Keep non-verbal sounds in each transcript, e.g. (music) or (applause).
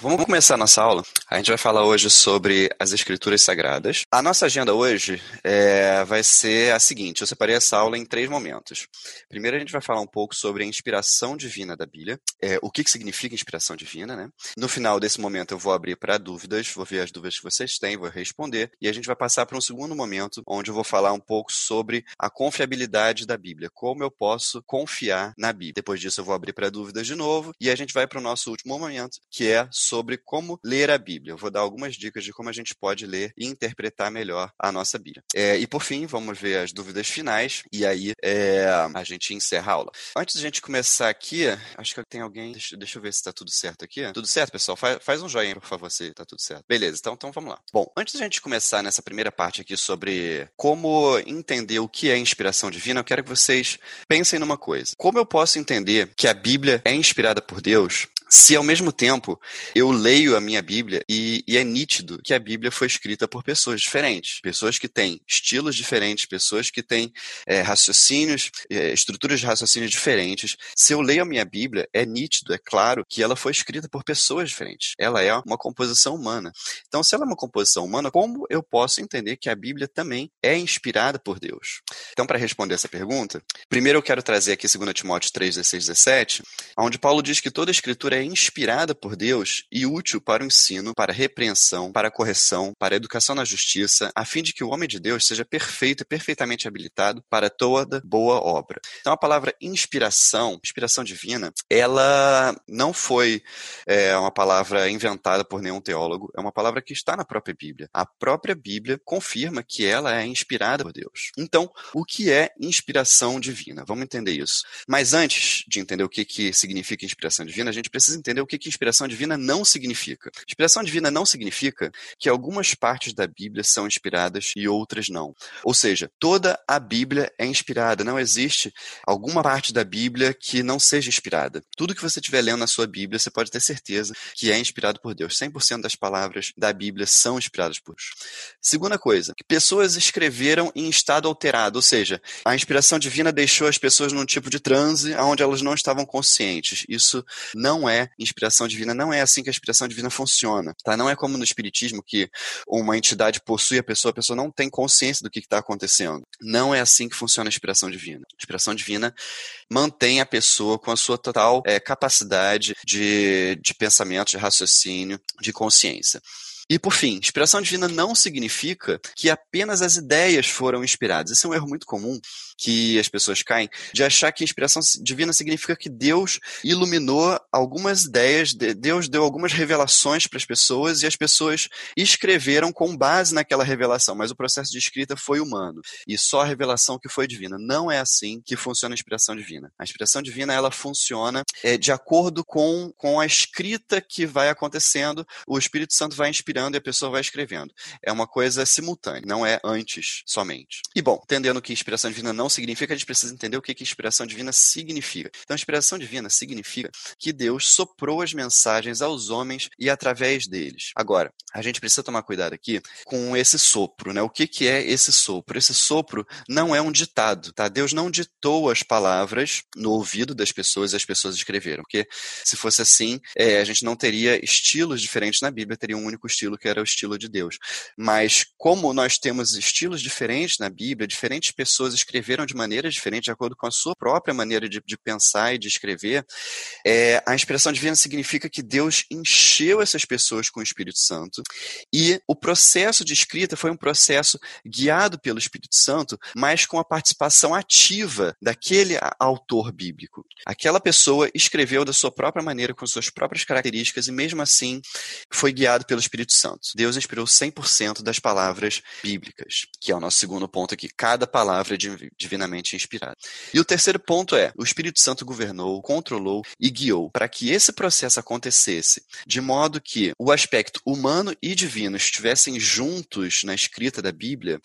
vamos começar nossa aula. A gente vai falar hoje sobre as Escrituras Sagradas. A nossa agenda hoje é, vai ser a seguinte: eu separei essa aula em três momentos. Primeiro, a gente vai falar um pouco sobre a inspiração divina da Bíblia, é, o que, que significa inspiração divina, né? No final desse momento, eu vou abrir para dúvidas, vou ver as dúvidas que vocês têm, vou responder, e a gente vai passar para um segundo momento, onde eu vou falar um pouco sobre a confiabilidade da Bíblia, como eu posso confiar na Bíblia. Depois disso, eu vou abrir para dúvidas de novo, e a gente vai para o nosso último momento, que é sobre como ler a Bíblia. Eu vou dar algumas dicas de como a gente pode ler e interpretar melhor a nossa Bíblia. É, e por fim, vamos ver as dúvidas finais, e aí é, a gente encerra a aula. Antes de a gente começar aqui, acho que tem alguém. Deixa, deixa eu ver se está tudo certo aqui. Tudo certo, pessoal? Faz, faz um joinha, por favor, se está tudo certo. Beleza, então, então vamos lá. Bom, antes de a gente começar nessa primeira parte aqui sobre como entender o que é inspiração divina, eu quero que vocês pensem numa coisa. Como eu posso entender que a Bíblia é inspirada por Deus se ao mesmo tempo eu leio a minha Bíblia e, e, é nítido que a Bíblia foi escrita por pessoas diferentes, pessoas que têm estilos diferentes, pessoas que têm é, raciocínios, é, estruturas de raciocínio diferentes. Se eu leio a minha Bíblia, é nítido, é claro que ela foi escrita por pessoas diferentes. Ela é uma composição humana. Então, se ela é uma composição humana, como eu posso entender que a Bíblia também é inspirada por Deus? Então, para responder essa pergunta, primeiro eu quero trazer aqui 2 Timóteo 3, 16, 17, onde Paulo diz que toda a escritura é é inspirada por Deus e útil para o ensino, para a repreensão, para a correção, para a educação na justiça, a fim de que o homem de Deus seja perfeito e perfeitamente habilitado para toda boa obra. Então, a palavra inspiração, inspiração divina, ela não foi é, uma palavra inventada por nenhum teólogo, é uma palavra que está na própria Bíblia. A própria Bíblia confirma que ela é inspirada por Deus. Então, o que é inspiração divina? Vamos entender isso. Mas antes de entender o que, que significa inspiração divina, a gente precisa entender o que, que inspiração divina não significa. Inspiração divina não significa que algumas partes da Bíblia são inspiradas e outras não. Ou seja, toda a Bíblia é inspirada. Não existe alguma parte da Bíblia que não seja inspirada. Tudo que você estiver lendo na sua Bíblia, você pode ter certeza que é inspirado por Deus. 100% das palavras da Bíblia são inspiradas por Deus. Segunda coisa, que pessoas escreveram em estado alterado, ou seja, a inspiração divina deixou as pessoas num tipo de transe onde elas não estavam conscientes. Isso não é inspiração divina, não é assim que a inspiração divina funciona, tá? Não é como no espiritismo que uma entidade possui a pessoa, a pessoa não tem consciência do que está acontecendo. Não é assim que funciona a inspiração divina. A inspiração divina mantém a pessoa com a sua total é, capacidade de, de pensamento, de raciocínio, de consciência. E por fim, inspiração divina não significa que apenas as ideias foram inspiradas. Esse é um erro muito comum que as pessoas caem de achar que inspiração divina significa que Deus iluminou algumas ideias, Deus deu algumas revelações para as pessoas e as pessoas escreveram com base naquela revelação, mas o processo de escrita foi humano e só a revelação que foi divina. Não é assim que funciona a inspiração divina. A inspiração divina ela funciona é, de acordo com, com a escrita que vai acontecendo, o Espírito Santo vai inspirando e a pessoa vai escrevendo. É uma coisa simultânea, não é antes somente. E bom, entendendo que inspiração divina não significa, a gente precisa entender o que, que inspiração divina significa. Então, inspiração divina significa que Deus soprou as mensagens aos homens e através deles. Agora, a gente precisa tomar cuidado aqui com esse sopro, né? O que, que é esse sopro? Esse sopro não é um ditado, tá? Deus não ditou as palavras no ouvido das pessoas e as pessoas escreveram, porque se fosse assim, é, a gente não teria estilos diferentes na Bíblia, teria um único estilo que era o estilo de Deus. Mas como nós temos estilos diferentes na Bíblia, diferentes pessoas escreveram de maneira diferente, de acordo com a sua própria maneira de, de pensar e de escrever, é, a inspiração divina significa que Deus encheu essas pessoas com o Espírito Santo e o processo de escrita foi um processo guiado pelo Espírito Santo, mas com a participação ativa daquele autor bíblico. Aquela pessoa escreveu da sua própria maneira, com suas próprias características e mesmo assim foi guiado pelo Espírito Santo. Deus inspirou 100% das palavras bíblicas, que é o nosso segundo ponto aqui. Cada palavra é divinamente inspirada. E o terceiro ponto é: o Espírito Santo governou, controlou e guiou para que esse processo acontecesse de modo que o aspecto humano e divino estivessem juntos na escrita da Bíblia.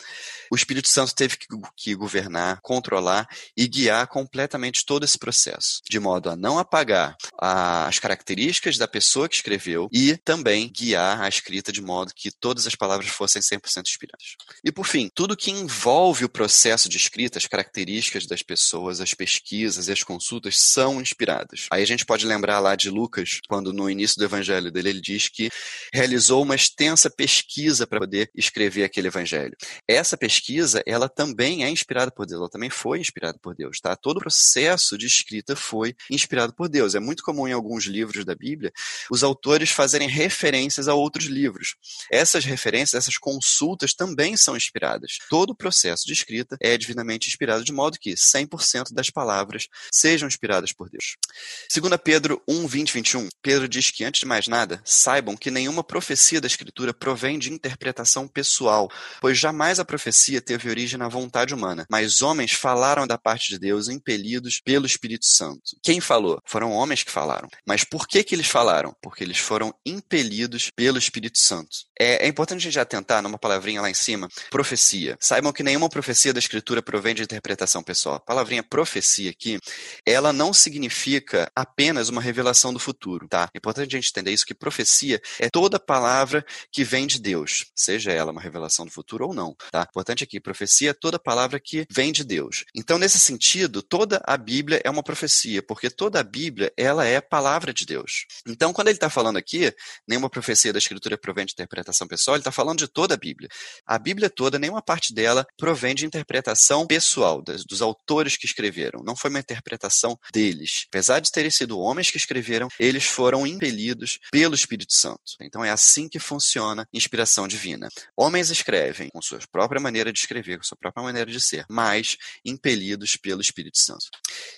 O Espírito Santo teve que, que governar, controlar e guiar completamente todo esse processo, de modo a não apagar a, as características da pessoa que escreveu e também guiar a escrita escrita de modo que todas as palavras fossem 100% inspiradas. E por fim, tudo que envolve o processo de escrita, as características das pessoas, as pesquisas e as consultas são inspiradas. Aí a gente pode lembrar lá de Lucas, quando no início do evangelho dele ele diz que realizou uma extensa pesquisa para poder escrever aquele evangelho. Essa pesquisa, ela também é inspirada por Deus, ela também foi inspirada por Deus, tá? Todo o processo de escrita foi inspirado por Deus. É muito comum em alguns livros da Bíblia os autores fazerem referências a outros livros. Essas referências, essas consultas também são inspiradas. Todo o processo de escrita é divinamente inspirado, de modo que 100% das palavras sejam inspiradas por Deus. Segundo Pedro 1, 20, 21, Pedro diz que, antes de mais nada, saibam que nenhuma profecia da Escritura provém de interpretação pessoal, pois jamais a profecia teve origem na vontade humana, mas homens falaram da parte de Deus impelidos pelo Espírito Santo. Quem falou? Foram homens que falaram. Mas por que que eles falaram? Porque eles foram impelidos pelo Espírito Santo. É, é importante a gente atentar numa palavrinha lá em cima, profecia. Saibam que nenhuma profecia da Escritura provém de interpretação pessoal. A palavrinha profecia aqui, ela não significa apenas uma revelação do futuro, tá? É importante a gente entender isso, que profecia é toda palavra que vem de Deus, seja ela uma revelação do futuro ou não, tá? Importante aqui, profecia é toda palavra que vem de Deus. Então, nesse sentido, toda a Bíblia é uma profecia, porque toda a Bíblia, ela é palavra de Deus. Então, quando ele está falando aqui, nenhuma profecia da Escritura provém de interpretação pessoal, ele está falando de toda a Bíblia. A Bíblia toda, nenhuma parte dela provém de interpretação pessoal, das, dos autores que escreveram. Não foi uma interpretação deles. Apesar de terem sido homens que escreveram, eles foram impelidos pelo Espírito Santo. Então, é assim que funciona inspiração divina. Homens escrevem com sua própria maneira de escrever, com sua própria maneira de ser, mas impelidos pelo Espírito Santo.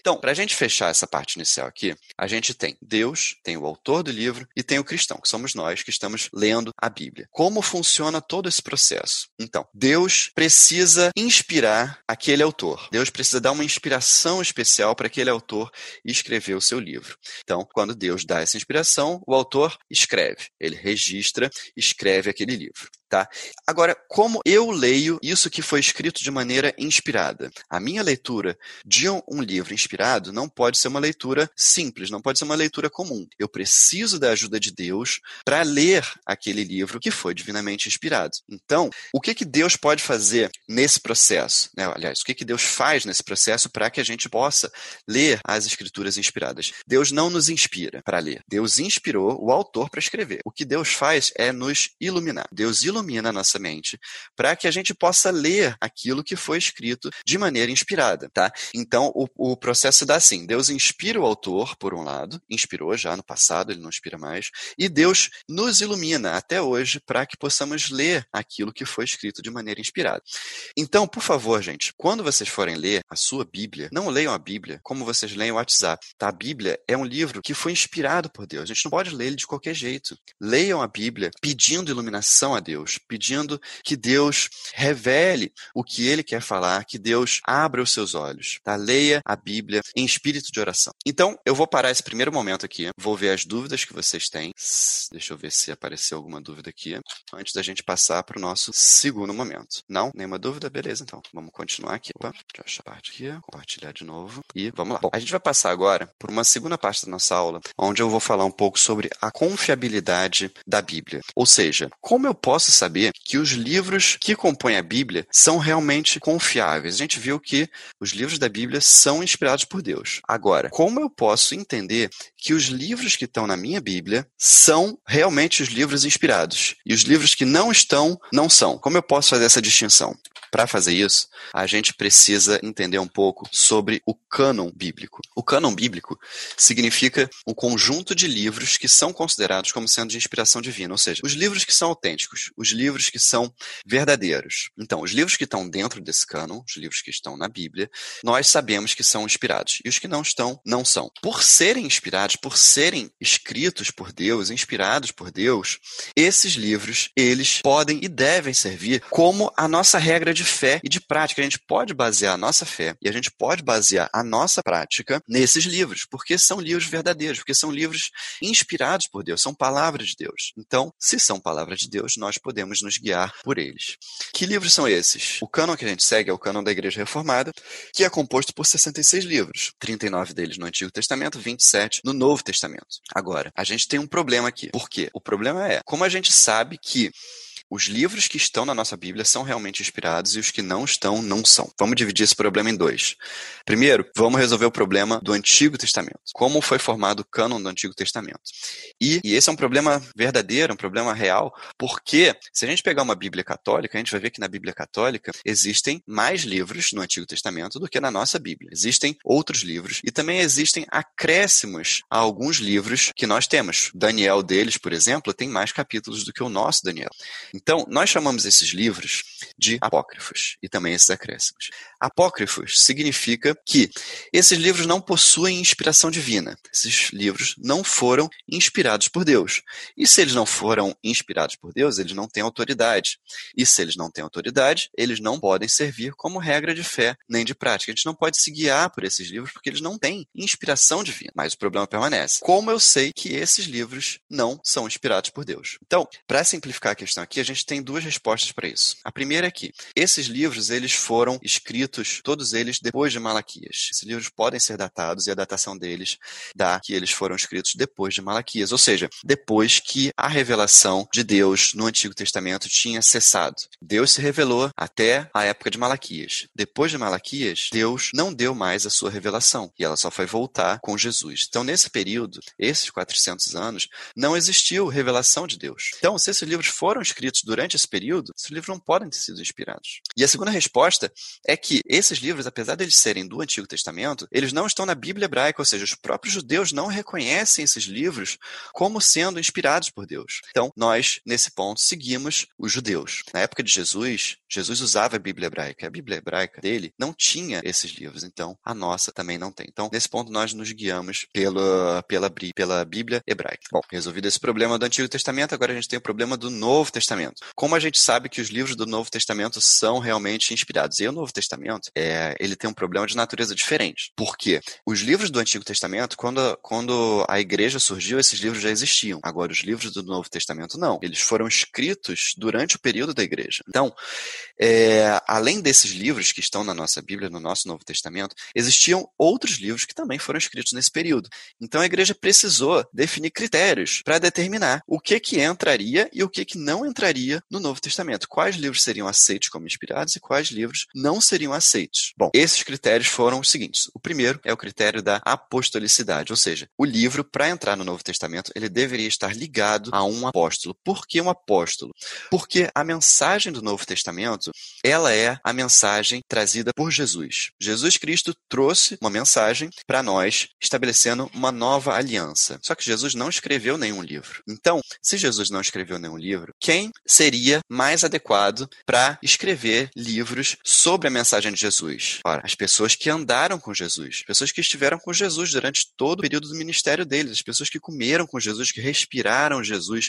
Então, para a gente fechar essa parte inicial aqui, a gente tem Deus, tem o autor do livro e tem o cristão, que somos nós que estamos lendo a Bíblia. Como funciona todo esse processo? Então, Deus precisa inspirar aquele autor. Deus precisa dar uma inspiração especial para aquele autor escrever o seu livro. Então, quando Deus dá essa inspiração, o autor escreve, ele registra, escreve aquele livro. Tá? Agora, como eu leio isso que foi escrito de maneira inspirada? A minha leitura de um livro inspirado não pode ser uma leitura simples, não pode ser uma leitura comum. Eu preciso da ajuda de Deus para ler aquele livro que foi divinamente inspirado. Então, o que, que Deus pode fazer nesse processo? Né? Aliás, o que, que Deus faz nesse processo para que a gente possa ler as escrituras inspiradas? Deus não nos inspira para ler. Deus inspirou o autor para escrever. O que Deus faz é nos iluminar. Deus ilumina ilumina a nossa mente para que a gente possa ler aquilo que foi escrito de maneira inspirada, tá? Então, o, o processo dá assim, Deus inspira o autor, por um lado, inspirou já no passado, ele não inspira mais, e Deus nos ilumina até hoje para que possamos ler aquilo que foi escrito de maneira inspirada. Então, por favor, gente, quando vocês forem ler a sua Bíblia, não leiam a Bíblia como vocês leem o WhatsApp, tá? A Bíblia é um livro que foi inspirado por Deus. A gente não pode ler ele de qualquer jeito. Leiam a Bíblia pedindo iluminação a Deus, pedindo que Deus revele o que ele quer falar, que Deus abra os seus olhos, tá? Leia a Bíblia em espírito de oração. Então, eu vou parar esse primeiro momento aqui, vou ver as dúvidas que vocês têm. Deixa eu ver se apareceu alguma dúvida aqui, antes da gente passar para o nosso segundo momento. Não? Nenhuma dúvida? Beleza, então. Vamos continuar aqui. Opa, deixa eu achar a parte aqui, compartilhar de novo. E vamos lá. Bom, a gente vai passar agora por uma segunda parte da nossa aula, onde eu vou falar um pouco sobre a confiabilidade da Bíblia. Ou seja, como eu posso saber que os livros que compõem a Bíblia são realmente confiáveis. A gente viu que os livros da Bíblia são inspirados por Deus. Agora, como eu posso entender que os livros que estão na minha Bíblia são realmente os livros inspirados e os livros que não estão, não são? Como eu posso fazer essa distinção? Para fazer isso, a gente precisa entender um pouco sobre o cânon bíblico. O cânon bíblico significa um conjunto de livros que são considerados como sendo de inspiração divina, ou seja, os livros que são autênticos, os livros que são verdadeiros. Então, os livros que estão dentro desse cânon, os livros que estão na Bíblia, nós sabemos que são inspirados. E os que não estão, não são. Por serem inspirados, por serem escritos por Deus, inspirados por Deus, esses livros, eles podem e devem servir como a nossa regra de fé e de prática. A gente pode basear a nossa fé e a gente pode basear a nossa prática nesses livros, porque são livros verdadeiros, porque são livros inspirados por Deus, são palavras de Deus. Então, se são palavras de Deus, nós podemos nos guiar por eles. Que livros são esses? O cânon que a gente segue é o cânon da Igreja Reformada, que é composto por 66 livros, 39 deles no Antigo Testamento, 27 no Novo Testamento. Agora, a gente tem um problema aqui. Por quê? O problema é, como a gente sabe que os livros que estão na nossa Bíblia são realmente inspirados e os que não estão, não são. Vamos dividir esse problema em dois. Primeiro, vamos resolver o problema do Antigo Testamento. Como foi formado o cânon do Antigo Testamento? E, e esse é um problema verdadeiro, um problema real, porque se a gente pegar uma Bíblia católica, a gente vai ver que na Bíblia católica existem mais livros no Antigo Testamento do que na nossa Bíblia. Existem outros livros e também existem acréscimos a alguns livros que nós temos. Daniel deles, por exemplo, tem mais capítulos do que o nosso Daniel. Então, nós chamamos esses livros de apócrifos e também esses acréscimos. Apócrifos significa que esses livros não possuem inspiração divina. Esses livros não foram inspirados por Deus. E se eles não foram inspirados por Deus, eles não têm autoridade. E se eles não têm autoridade, eles não podem servir como regra de fé nem de prática. A gente não pode se guiar por esses livros porque eles não têm inspiração divina. Mas o problema permanece. Como eu sei que esses livros não são inspirados por Deus? Então, para simplificar a questão aqui, gente tem duas respostas para isso. A primeira é que esses livros eles foram escritos, todos eles, depois de Malaquias. Esses livros podem ser datados e a datação deles dá que eles foram escritos depois de Malaquias, ou seja, depois que a revelação de Deus no Antigo Testamento tinha cessado. Deus se revelou até a época de Malaquias. Depois de Malaquias, Deus não deu mais a sua revelação e ela só foi voltar com Jesus. Então, nesse período, esses 400 anos, não existiu revelação de Deus. Então, se esses livros foram escritos durante esse período, esses livros não podem ter sido inspirados. E a segunda resposta é que esses livros, apesar de eles serem do Antigo Testamento, eles não estão na Bíblia hebraica, ou seja, os próprios judeus não reconhecem esses livros como sendo inspirados por Deus. Então, nós, nesse ponto, seguimos os judeus. Na época de Jesus, Jesus usava a Bíblia hebraica. A Bíblia hebraica dele não tinha esses livros, então a nossa também não tem. Então, nesse ponto, nós nos guiamos pela, pela, pela Bíblia hebraica. Bom, resolvido esse problema do Antigo Testamento, agora a gente tem o problema do Novo Testamento. Como a gente sabe que os livros do Novo Testamento são realmente inspirados? E o Novo Testamento, é, ele tem um problema de natureza diferente. Por quê? Os livros do Antigo Testamento, quando, quando a igreja surgiu, esses livros já existiam. Agora, os livros do Novo Testamento, não. Eles foram escritos durante o período da igreja. Então, é, além desses livros que estão na nossa Bíblia, no nosso Novo Testamento, existiam outros livros que também foram escritos nesse período. Então, a igreja precisou definir critérios para determinar o que que entraria e o que que não entraria no Novo Testamento. Quais livros seriam aceitos como inspirados e quais livros não seriam aceitos. Bom, esses critérios foram os seguintes. O primeiro é o critério da apostolicidade, ou seja, o livro, para entrar no Novo Testamento, ele deveria estar ligado a um apóstolo. Por que um apóstolo? Porque a mensagem do Novo Testamento, ela é a mensagem trazida por Jesus. Jesus Cristo trouxe uma mensagem para nós, estabelecendo uma nova aliança. Só que Jesus não escreveu nenhum livro. Então, se Jesus não escreveu nenhum livro, quem seria mais adequado para escrever livros sobre a mensagem de Jesus? Ora, as pessoas que andaram com Jesus, pessoas que estiveram com Jesus durante todo o período do ministério deles, as pessoas que comeram com Jesus, que respiraram Jesus,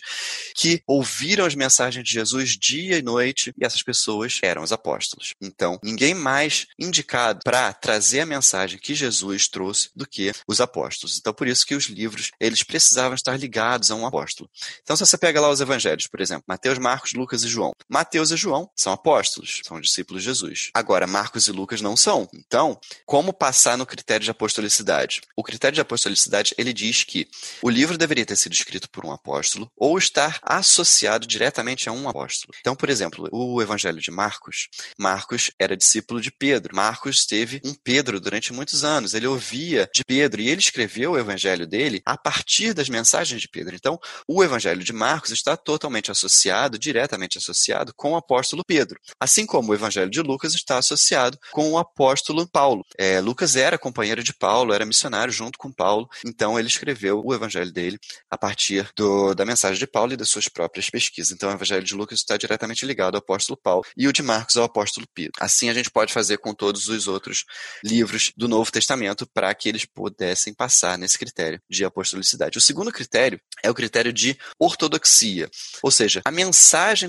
que ouviram as mensagens de Jesus dia e noite, e essas pessoas eram os apóstolos. Então, ninguém mais indicado para trazer a mensagem que Jesus trouxe do que os apóstolos. Então, por isso que os livros, eles precisavam estar ligados a um apóstolo. Então, se você pega lá os evangelhos, por exemplo, Mateus, Marcos, Lucas e João. Mateus e João são apóstolos, são discípulos de Jesus. Agora, Marcos e Lucas não são. Então, como passar no critério de apostolicidade? O critério de apostolicidade, ele diz que o livro deveria ter sido escrito por um apóstolo ou estar associado diretamente a um apóstolo. Então, por exemplo, o evangelho de Marcos, Marcos era discípulo de Pedro. Marcos teve um Pedro durante muitos anos. Ele ouvia de Pedro e ele escreveu o evangelho dele a partir das mensagens de Pedro. Então, o evangelho de Marcos está totalmente associado, diretamente associado com o apóstolo Pedro. Assim como o evangelho de Lucas está associado com o apóstolo Paulo. É, Lucas era companheiro de Paulo, era missionário junto com Paulo, então ele escreveu o evangelho dele a partir do, da mensagem de Paulo e das suas próprias pesquisas. Então, o evangelho de Lucas está diretamente ligado ao apóstolo Paulo e o de Marcos ao apóstolo Pedro. Assim, a gente pode fazer com todos os outros livros do Novo Testamento para que eles pudessem passar nesse critério de apostolicidade. O segundo critério é o critério de ortodoxia, ou seja, a mensagem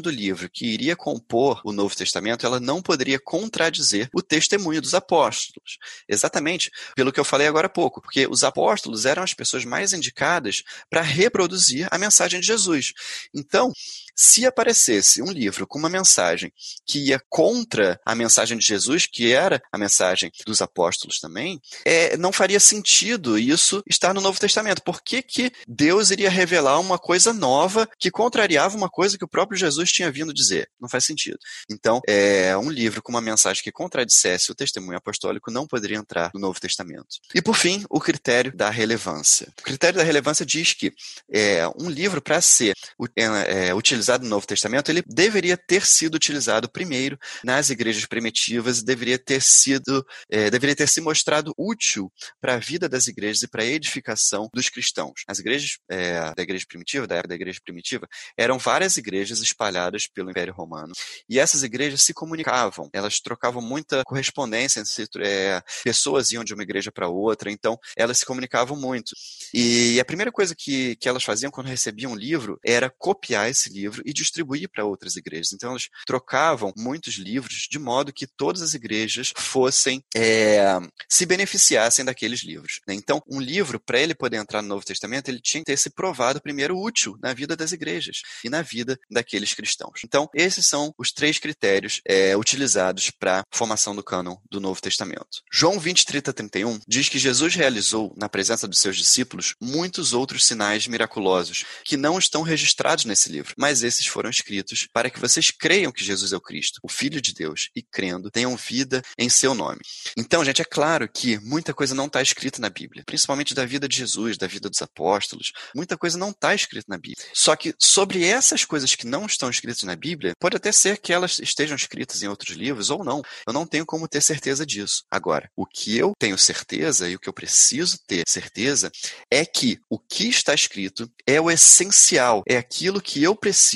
do livro que iria compor o Novo Testamento, ela não poderia contradizer o testemunho dos apóstolos. Exatamente pelo que eu falei agora há pouco, porque os apóstolos eram as pessoas mais indicadas para reproduzir a mensagem de Jesus. Então, se aparecesse um livro com uma mensagem que ia contra a mensagem de Jesus, que era a mensagem dos apóstolos também, é, não faria sentido isso estar no Novo Testamento. Por que, que Deus iria revelar uma coisa nova que contrariava uma coisa que o próprio Jesus tinha vindo dizer? Não faz sentido. Então, é, um livro com uma mensagem que contradissesse o testemunho apostólico não poderia entrar no Novo Testamento. E, por fim, o critério da relevância. O critério da relevância diz que é, um livro, para ser é, é, utilizado no Novo Testamento, ele deveria ter sido utilizado primeiro nas igrejas primitivas, deveria ter sido, é, deveria ter se mostrado útil para a vida das igrejas e para a edificação dos cristãos. As igrejas é, da igreja primitiva, da era da igreja primitiva, eram várias igrejas espalhadas pelo Império Romano. E essas igrejas se comunicavam, elas trocavam muita correspondência, é, pessoas iam de uma igreja para outra, então elas se comunicavam muito. E a primeira coisa que, que elas faziam quando recebiam um livro era copiar esse livro e distribuir para outras igrejas. Então elas trocavam muitos livros de modo que todas as igrejas fossem é, se beneficiassem daqueles livros. Né? Então, um livro, para ele poder entrar no Novo Testamento, ele tinha que ter se provado primeiro útil na vida das igrejas e na vida daqueles cristãos. Então, esses são os três critérios é, utilizados para a formação do cânon do Novo Testamento. João 20, 30, 31 diz que Jesus realizou, na presença dos seus discípulos, muitos outros sinais miraculosos que não estão registrados nesse livro, mas esses foram escritos para que vocês creiam que Jesus é o Cristo, o Filho de Deus, e crendo, tenham vida em seu nome. Então, gente, é claro que muita coisa não está escrita na Bíblia, principalmente da vida de Jesus, da vida dos apóstolos. Muita coisa não está escrita na Bíblia. Só que sobre essas coisas que não estão escritas na Bíblia, pode até ser que elas estejam escritas em outros livros ou não. Eu não tenho como ter certeza disso. Agora, o que eu tenho certeza e o que eu preciso ter certeza é que o que está escrito é o essencial, é aquilo que eu preciso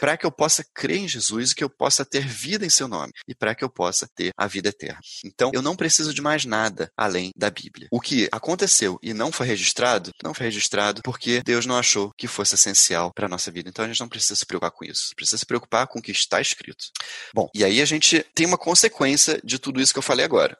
para que eu possa crer em Jesus e que eu possa ter vida em seu nome e para que eu possa ter a vida eterna. Então, eu não preciso de mais nada além da Bíblia. O que aconteceu e não foi registrado, não foi registrado porque Deus não achou que fosse essencial para a nossa vida. Então, a gente não precisa se preocupar com isso. Precisa se preocupar com o que está escrito. Bom, e aí a gente tem uma consequência de tudo isso que eu falei agora.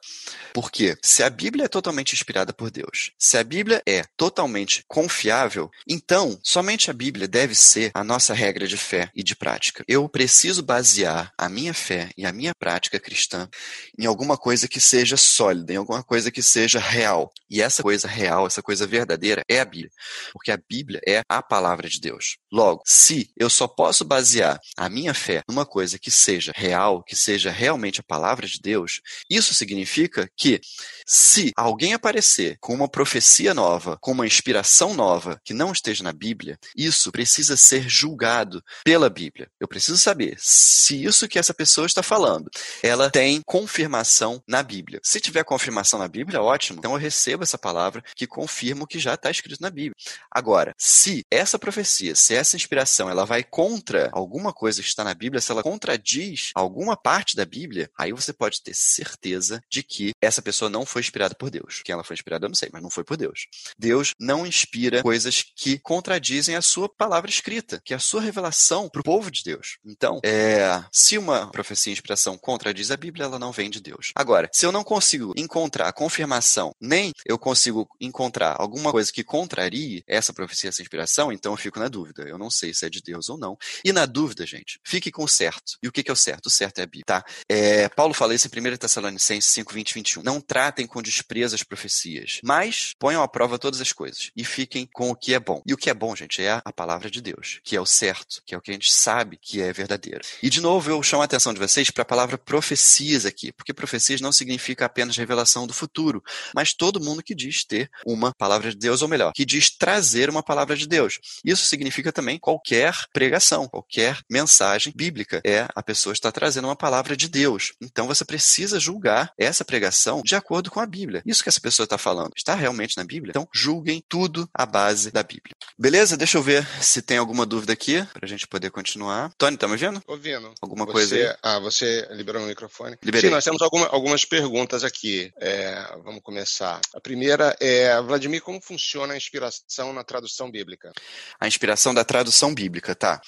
Porque se a Bíblia é totalmente inspirada por Deus, se a Bíblia é totalmente confiável, então somente a Bíblia deve ser a nossa regra de fé e de prática. Eu preciso basear a minha fé e a minha prática cristã em alguma coisa que seja sólida, em alguma coisa que seja real. E essa coisa real, essa coisa verdadeira é a Bíblia, porque a Bíblia é a palavra de Deus. Logo, se eu só posso basear a minha fé numa coisa que seja real, que seja realmente a palavra de Deus, isso significa que se alguém aparecer com uma profecia nova, com uma inspiração nova que não esteja na Bíblia, isso precisa ser julgado pela Bíblia. Eu preciso saber se isso que essa pessoa está falando, ela tem confirmação na Bíblia. Se tiver confirmação na Bíblia, ótimo. Então eu recebo essa palavra que confirma o que já está escrito na Bíblia. Agora, se essa profecia, se essa inspiração, ela vai contra alguma coisa que está na Bíblia, se ela contradiz alguma parte da Bíblia, aí você pode ter certeza de que essa pessoa não foi inspirada por Deus. Quem ela foi inspirada, eu não sei, mas não foi por Deus. Deus não inspira coisas que contradizem a sua palavra escrita, que a sua revelação para o povo de Deus. Então, é, se uma profecia e inspiração contradiz a Bíblia, ela não vem de Deus. Agora, se eu não consigo encontrar a confirmação, nem eu consigo encontrar alguma coisa que contrarie essa profecia, essa inspiração, então eu fico na dúvida. Eu não sei se é de Deus ou não. E na dúvida, gente, fique com o certo. E o que é o certo? O certo é a Bíblia, tá? É, Paulo fala isso em 1 Tessalonicenses 5, 20, 21. Não tratem com desprezo as profecias, mas ponham à prova todas as coisas e fiquem com o que é bom. E o que é bom, gente, é a palavra de Deus, que é o certo, que é o que a gente sabe que é verdadeiro. E de novo, eu chamo a atenção de vocês para a palavra profecias aqui, porque profecias não significa apenas revelação do futuro, mas todo mundo que diz ter uma palavra de Deus, ou melhor, que diz trazer uma palavra de Deus. Isso significa também qualquer pregação, qualquer mensagem bíblica. É a pessoa está trazendo uma palavra de Deus. Então você precisa julgar essa pregação de acordo com a Bíblia. Isso que essa pessoa está falando está realmente na Bíblia? Então julguem tudo à base da Bíblia. Beleza? Deixa eu ver se tem alguma dúvida aqui para gente poder continuar. Tony, tá me ouvindo? Ouvindo. Alguma você, coisa aí? Ah, você liberou o microfone? Liberei. Sim, nós temos alguma, algumas perguntas aqui. É, vamos começar. A primeira é, Vladimir, como funciona a inspiração na tradução bíblica? A inspiração da tradução bíblica, tá?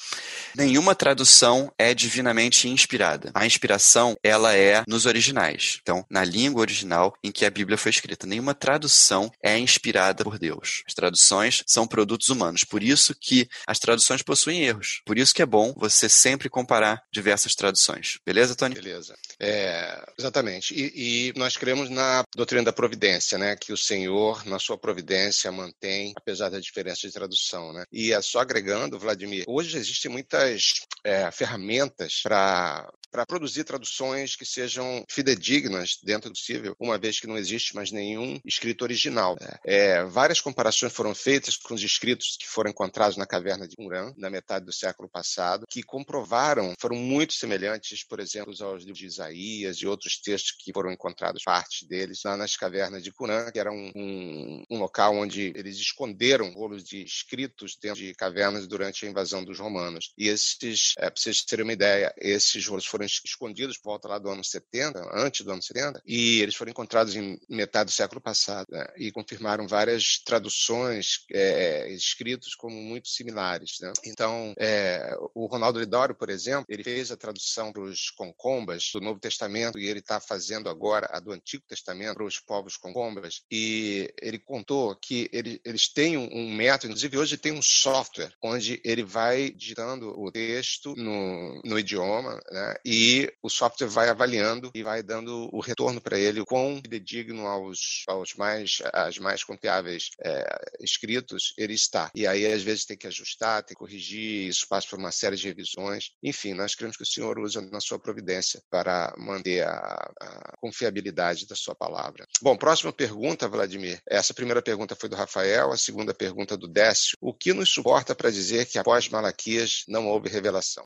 Nenhuma tradução é divinamente inspirada. A inspiração, ela é nos originais. Então, na língua original em que a Bíblia foi escrita. Nenhuma tradução é inspirada por Deus. As traduções são produtos humanos. Por isso que as traduções possuem erros. Por isso que é bom você sempre comparar diversas traduções. Beleza, Tony? Beleza. É, exatamente. E, e nós cremos na doutrina da providência, né? Que o Senhor, na sua providência, mantém, apesar da diferença de tradução, né? E é só agregando, Vladimir, hoje existem muitas é, ferramentas para para produzir traduções que sejam fidedignas dentro do possível, uma vez que não existe mais nenhum escrito original. É, várias comparações foram feitas com os escritos que foram encontrados na caverna de Qumran, na metade do século passado, que comprovaram, foram muito semelhantes, por exemplo, aos livros de Isaías e outros textos que foram encontrados, partes deles, lá nas cavernas de Qumran, que era um, um, um local onde eles esconderam rolos de escritos dentro de cavernas durante a invasão dos romanos. E esses, é, para vocês terem uma ideia, esses rolos foram escondidos por volta lá do ano 70, antes do ano 70, e eles foram encontrados em metade do século passado, né? e confirmaram várias traduções é, escritos como muito similares. Né? Então, é, o Ronaldo Lidório, por exemplo, ele fez a tradução para os concombas do Novo Testamento e ele está fazendo agora a do Antigo Testamento para os povos concombas, e ele contou que ele, eles têm um, método, inclusive hoje tem um software onde ele vai digitando o texto no, no idioma, né? e o software vai avaliando e vai dando o retorno para ele o quão fidedigno aos, aos mais, as mais confiáveis é, escritos ele está. E aí, às vezes, tem que ajustar, tem que corrigir, isso passa por uma série de revisões. Enfim, nós queremos que o Senhor use na sua providência para manter a, a confiabilidade da sua palavra. Bom, próxima pergunta, Vladimir. Essa primeira pergunta foi do Rafael, a segunda pergunta do Décio. O que nos suporta para dizer que após Malaquias não houve revelação?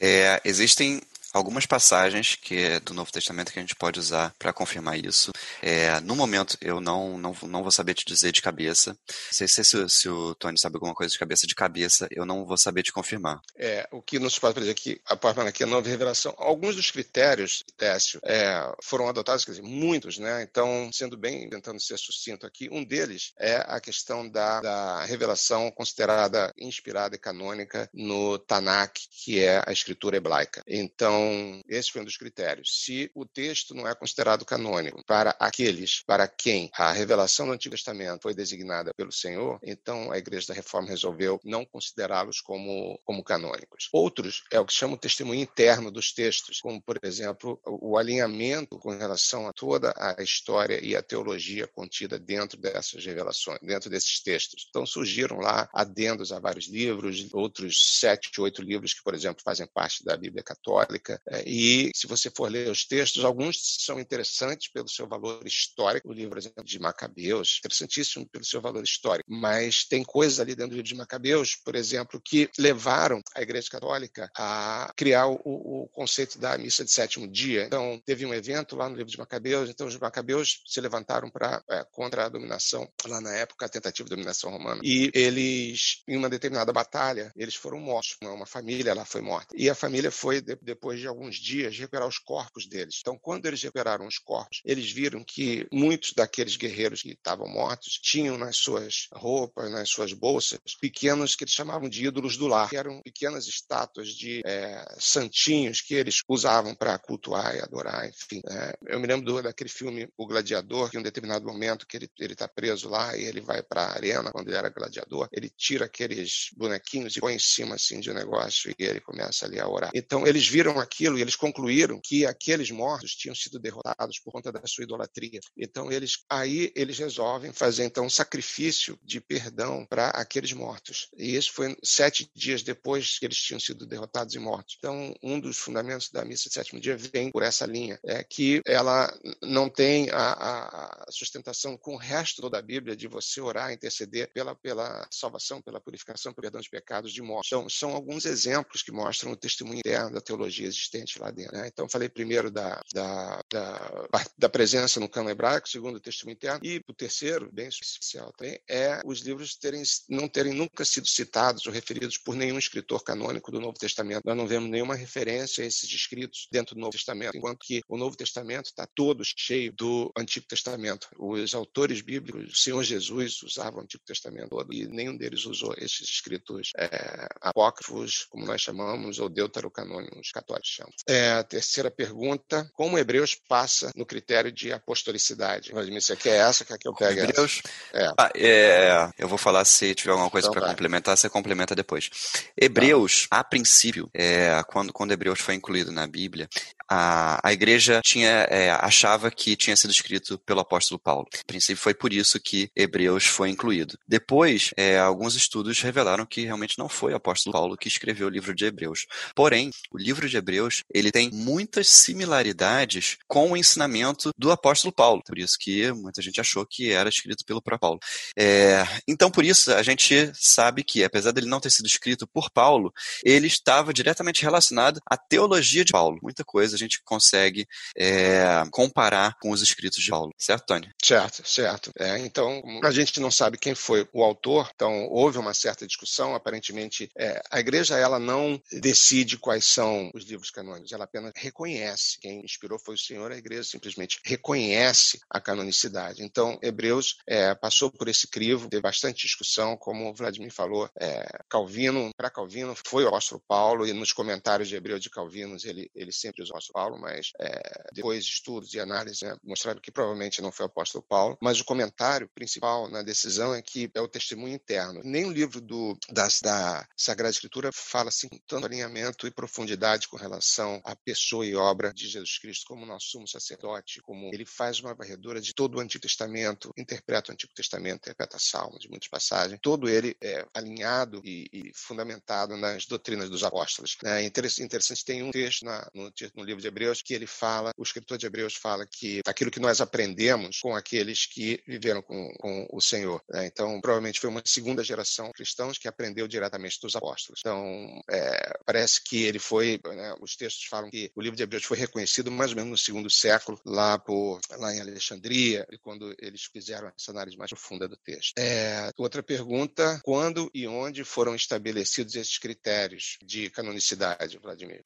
É, existem algumas passagens que é do Novo Testamento que a gente pode usar para confirmar isso. É, no momento, eu não, não, não vou saber te dizer de cabeça. Não sei se, se, o Tony sabe alguma coisa de cabeça de cabeça, eu não vou saber te confirmar. É, o que nos pode dizer que a aqui a nova revelação, alguns dos critérios, Técio, é, foram adotados, quer dizer, muitos, né? Então, sendo bem, tentando ser sucinto aqui, um deles é a questão da, da revelação considerada inspirada e canônica no Tanakh, que é a escritura hebraica. Então, então, esse foi um dos critérios. Se o texto não é considerado canônico para aqueles para quem a revelação do Antigo Testamento foi designada pelo Senhor, então a Igreja da Reforma resolveu não considerá-los como, como canônicos. Outros é o que chama o testemunho interno dos textos, como, por exemplo, o alinhamento com relação a toda a história e a teologia contida dentro dessas revelações, dentro desses textos. Então, surgiram lá adendos a vários livros, outros sete, oito livros que, por exemplo, fazem parte da Bíblia Católica é, e se você for ler os textos, alguns são interessantes pelo seu valor histórico. O livro, por exemplo, de Macabeus, interessantíssimo pelo seu valor histórico. Mas tem coisas ali dentro do livro de Macabeus, por exemplo, que levaram a Igreja Católica a criar o, o conceito da missa de sétimo dia. Então, teve um evento lá no livro de Macabeus, então os Macabeus se levantaram para é, contra a dominação, lá na época, a tentativa de dominação romana. E eles, em uma determinada batalha, eles foram mortos. Uma família lá foi morta. E a família foi, depois de alguns dias, recuperar os corpos deles. Então, quando eles recuperaram os corpos, eles viram que muitos daqueles guerreiros que estavam mortos tinham nas suas roupas, nas suas bolsas, pequenos que eles chamavam de ídolos do lar, que eram pequenas estátuas de é, santinhos que eles usavam para cultuar e adorar, enfim. É, eu me lembro daquele filme O Gladiador, que em um determinado momento que ele ele está preso lá e ele vai para a arena quando ele era gladiador, ele tira aqueles bonequinhos e põe em cima assim de um negócio e ele começa ali a orar. Então eles viram aquilo e eles concluíram que aqueles mortos tinham sido derrotados por conta da sua idolatria. Então eles aí eles resolvem fazer então um sacrifício de perdão para aqueles mortos. E isso foi sete dias depois que eles tinham sido derrotados e mortos. Então um dos fundamentos da missa de sétimo dia vem por essa linha, é que ela não tem a, a sustentação com o resto da Bíblia de você orar, interceder pela pela salvação, pela purificação, pelo perdão de pecados, de morte. Então são alguns exemplos que mostram o testemunho interno da teologia existentes lá dentro. Né? Então, falei primeiro da, da, da, da presença no cano hebraico, segundo o testemunho interno, e o terceiro, bem especial também, é os livros terem, não terem nunca sido citados ou referidos por nenhum escritor canônico do Novo Testamento. Nós não vemos nenhuma referência a esses escritos dentro do Novo Testamento, enquanto que o Novo Testamento está todo cheio do Antigo Testamento. Os autores bíblicos, o Senhor Jesus usava o Antigo Testamento todo e nenhum deles usou esses escritos é, apócrifos, como nós chamamos, ou deuterocanônicos, os católicos chamam. É, a terceira pergunta, como Hebreus passa no critério de apostolicidade? Vladimir, você quer essa? Quer que eu pegue Hebreus? essa? É. Ah, é, eu vou falar se tiver alguma coisa então, para complementar, você complementa depois. Hebreus, tá. a princípio, é, quando, quando Hebreus foi incluído na Bíblia, a, a igreja tinha, é, achava que tinha sido escrito pelo apóstolo Paulo. A princípio foi por isso que Hebreus foi incluído. Depois, é, alguns estudos revelaram que realmente não foi o apóstolo Paulo que escreveu o livro de Hebreus. Porém, o livro de Hebreus ele tem muitas similaridades com o ensinamento do apóstolo Paulo. Por isso que muita gente achou que era escrito pelo próprio Paulo. É, então, por isso, a gente sabe que, apesar dele não ter sido escrito por Paulo, ele estava diretamente relacionado à teologia de Paulo. Muita coisa gente consegue é, comparar com os escritos de Paulo. Certo, Tony? Certo, certo. É, então, a gente não sabe quem foi o autor, então houve uma certa discussão. Aparentemente, é, a igreja ela não decide quais são os livros canônicos, ela apenas reconhece. Quem inspirou foi o Senhor, a igreja simplesmente reconhece a canonicidade. Então, Hebreus é, passou por esse crivo, teve bastante discussão, como o Vladimir falou. É, Calvino, para Calvino, foi o apóstolo Paulo, e nos comentários de Hebreus de Calvinos ele, ele sempre usou o apóstolo Paulo, mas é, depois de estudos e análises né, mostraram que provavelmente não foi o apóstolo Paulo. Mas o comentário principal na decisão é que é o testemunho interno. Nem o livro do, da, da Sagrada Escritura fala assim com tanto alinhamento e profundidade com relação à pessoa e obra de Jesus Cristo, como nosso sumo sacerdote, como ele faz uma varredura de todo o Antigo Testamento, interpreta o Antigo Testamento, interpreta Salmos, muitas passagens, todo ele é alinhado e, e fundamentado nas doutrinas dos apóstolos. É interessante, tem um texto na, no, no livro de Hebreus que ele fala, o escritor de Hebreus fala que aquilo que nós aprendemos com aqueles que viveram com, com o Senhor. Né? Então, provavelmente foi uma segunda geração cristãos que aprendeu diretamente dos apóstolos. Então, é, parece que ele foi, né, os textos falam que o livro de Hebreus foi reconhecido mais ou menos no segundo século, lá, por, lá em Alexandria, quando eles fizeram essa análise mais profunda do texto. É, outra pergunta, quando e onde foram estabelecidos esses critérios de canonicidade, Vladimir?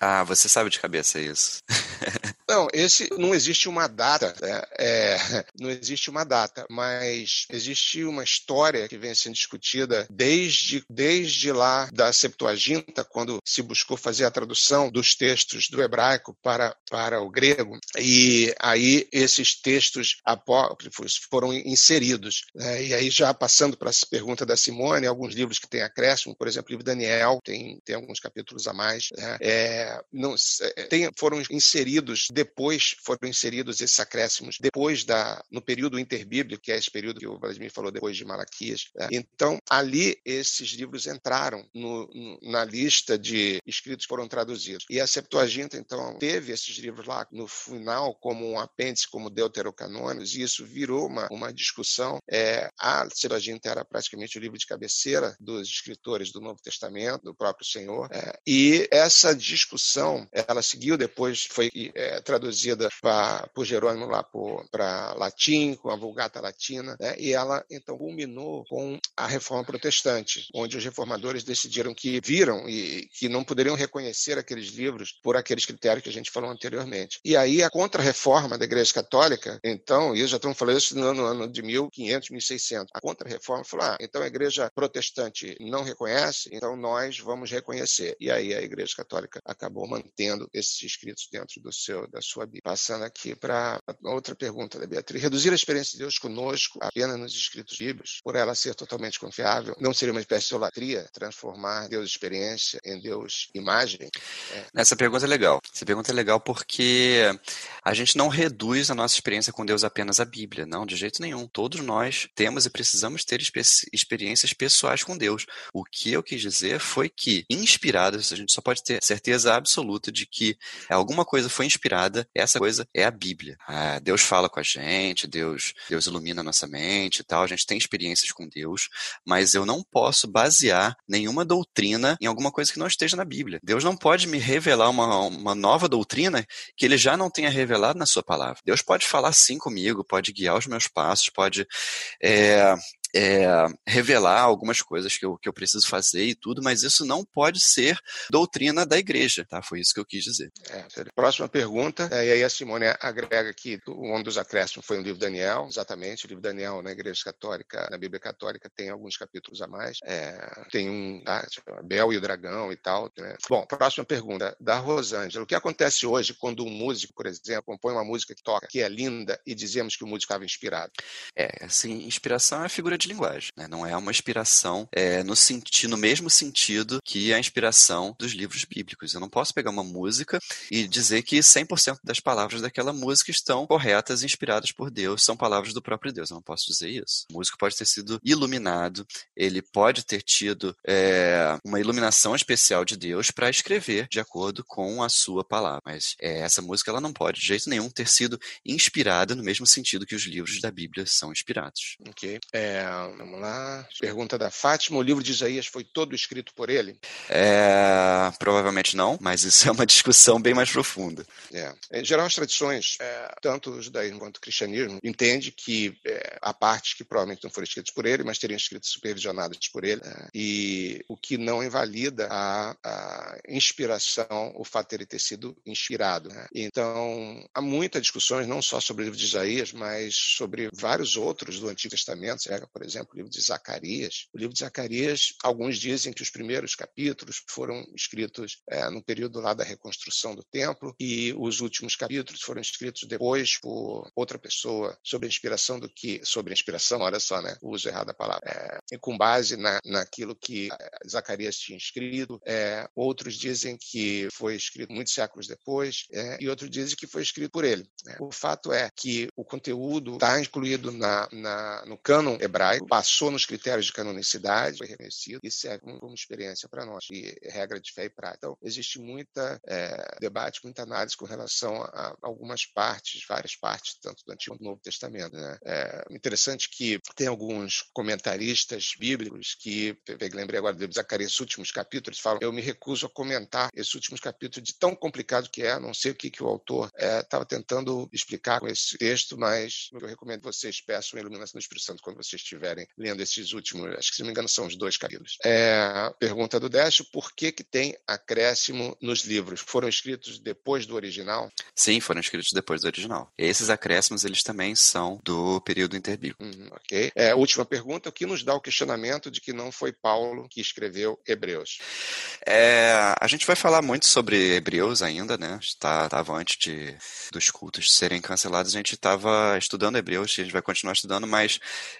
Ah, você sabe de cabeça isso. (laughs) Não, esse não existe uma data, né? é, não existe uma data, mas existe uma história que vem sendo discutida desde, desde lá da Septuaginta, quando se buscou fazer a tradução dos textos do hebraico para, para o grego, e aí esses textos apócrifos foram inseridos. Né? E aí, já passando para essa pergunta da Simone, alguns livros que têm acréscimo, por exemplo, o livro Daniel, tem, tem alguns capítulos a mais, né? é, não, é, tem, foram inseridos depois foram inseridos esses acréscimos depois da no período interbíblico, que é esse período que o Vladimir falou depois de Malaquias. Né? Então, ali esses livros entraram no, no, na lista de escritos que foram traduzidos. E a Septuaginta, então, teve esses livros lá no final como um apêndice, como deuterocanônicos, e isso virou uma, uma discussão. É, a Septuaginta era praticamente o livro de cabeceira dos escritores do Novo Testamento, do próprio Senhor, é, e essa discussão, ela seguiu depois, foi é, traduzida por Jerônimo lá para latim, com a Vulgata Latina, né? e ela então culminou com a Reforma Protestante, onde os reformadores decidiram que viram e que não poderiam reconhecer aqueles livros por aqueles critérios que a gente falou anteriormente. E aí a contra-reforma da Igreja Católica, então, e já estamos falando isso no ano, ano de 1500, 1600, a contra-reforma falou, ah, então a Igreja Protestante não reconhece, então nós vamos reconhecer. E aí a Igreja Católica acabou mantendo esses escritos dentro do seu, da sua Bíblia. Passando aqui para outra pergunta da Beatriz. Reduzir a experiência de Deus conosco apenas nos escritos bíblicos, por ela ser totalmente confiável, não seria uma espécie de idolatria transformar Deus experiência em Deus imagem? É. Essa pergunta é legal. Essa pergunta é legal porque a gente não reduz a nossa experiência com Deus apenas à Bíblia, não, de jeito nenhum. Todos nós temos e precisamos ter experiências pessoais com Deus. O que eu quis dizer foi que, inspirados, a gente só pode ter certeza absoluta de que Alguma coisa foi inspirada, essa coisa é a Bíblia. Ah, Deus fala com a gente, Deus, Deus ilumina a nossa mente e tal, a gente tem experiências com Deus, mas eu não posso basear nenhuma doutrina em alguma coisa que não esteja na Bíblia. Deus não pode me revelar uma, uma nova doutrina que ele já não tenha revelado na sua palavra. Deus pode falar sim comigo, pode guiar os meus passos, pode é, é, revelar algumas coisas que eu, que eu preciso fazer e tudo, mas isso não pode ser doutrina da igreja, tá? Foi isso que eu quis dizer. É, próxima pergunta, é, e aí a Simone agrega aqui, um dos acréscimos foi o livro Daniel, exatamente, o livro Daniel na igreja católica, na Bíblia católica tem alguns capítulos a mais, é, tem um, tá, Bel e o Dragão e tal. Né? Bom, próxima pergunta, da Rosângela, o que acontece hoje quando um músico, por exemplo, compõe uma música que toca, que é linda, e dizemos que o músico estava inspirado? É, assim, inspiração é figura de de linguagem. Né? Não é uma inspiração é, no, sentido, no mesmo sentido que a inspiração dos livros bíblicos. Eu não posso pegar uma música e dizer que 100% das palavras daquela música estão corretas inspiradas por Deus, são palavras do próprio Deus. Eu não posso dizer isso. O músico pode ter sido iluminado, ele pode ter tido é, uma iluminação especial de Deus para escrever de acordo com a sua palavra. Mas é, essa música ela não pode, de jeito nenhum, ter sido inspirada no mesmo sentido que os livros da Bíblia são inspirados. Ok. É, vamos lá. Pergunta da Fátima: o livro de Isaías foi todo escrito por ele? É, provavelmente não, mas isso é uma discussão bem mais profunda. É. Em geral, as tradições, é, tanto o judaísmo quanto o cristianismo, entende que é, há partes que provavelmente não foram escritas por ele, mas teriam escrito supervisionadas por ele, é, e o que não invalida a, a, inspiração, o fato de ele ter sido inspirado. Né? Então, há muitas discussões, não só sobre o livro de Isaías, mas sobre vários outros do Antigo Testamento, por exemplo, o livro de Zacarias. O livro de Zacarias, alguns dizem que os primeiros capítulos foram escritos é, no período lá da reconstrução do templo e os últimos capítulos foram escritos depois por outra pessoa sobre a inspiração do que sobre a inspiração, olha só, né? Uso errado da palavra. É, com base na, naquilo que é, Zacarias tinha escrito. É, outros dizem que foi escrito muitos séculos depois é, e outros dizem que foi escrito por ele. Né. O fato é que o conteúdo está incluído na, na, no cânon hebraico passou nos critérios de canonicidade, foi reconhecido e serve como, experiência para nós, e regra de fé e prática. Então, existe muita é, debate, muita análise com relação a algumas partes, várias partes, tanto do Antigo quanto do Novo Testamento. Né? É interessante que tem alguns comentaristas bíblicos que, lembrei agora de Zacarias, esses últimos capítulos, falam: eu me recuso a comentar esses últimos capítulos de tão complicado que é, não sei o que, que o autor estava é, tentando explicar com esse texto, mas eu recomendo que vocês peçam a iluminação do Espírito Santo quando vocês estiverem lendo esses últimos, acho que se não me engano são os dois capítulos. É, pergunta do Décio, por que que tem acréscimo nos livros? Foram escritos depois do original? Sim, foram escritos depois do original. Esses acréscimos, eles também são do período interbíblico. Uhum, ok. É, última pergunta, o que nos dá o questionamento de que não foi Paulo que escreveu Hebreus? É, a gente vai falar muito sobre Hebreus ainda, né? Estava tá, antes de, dos cultos serem cancelados, a gente estava estudando Hebreus, a gente vai continuar estudando, mas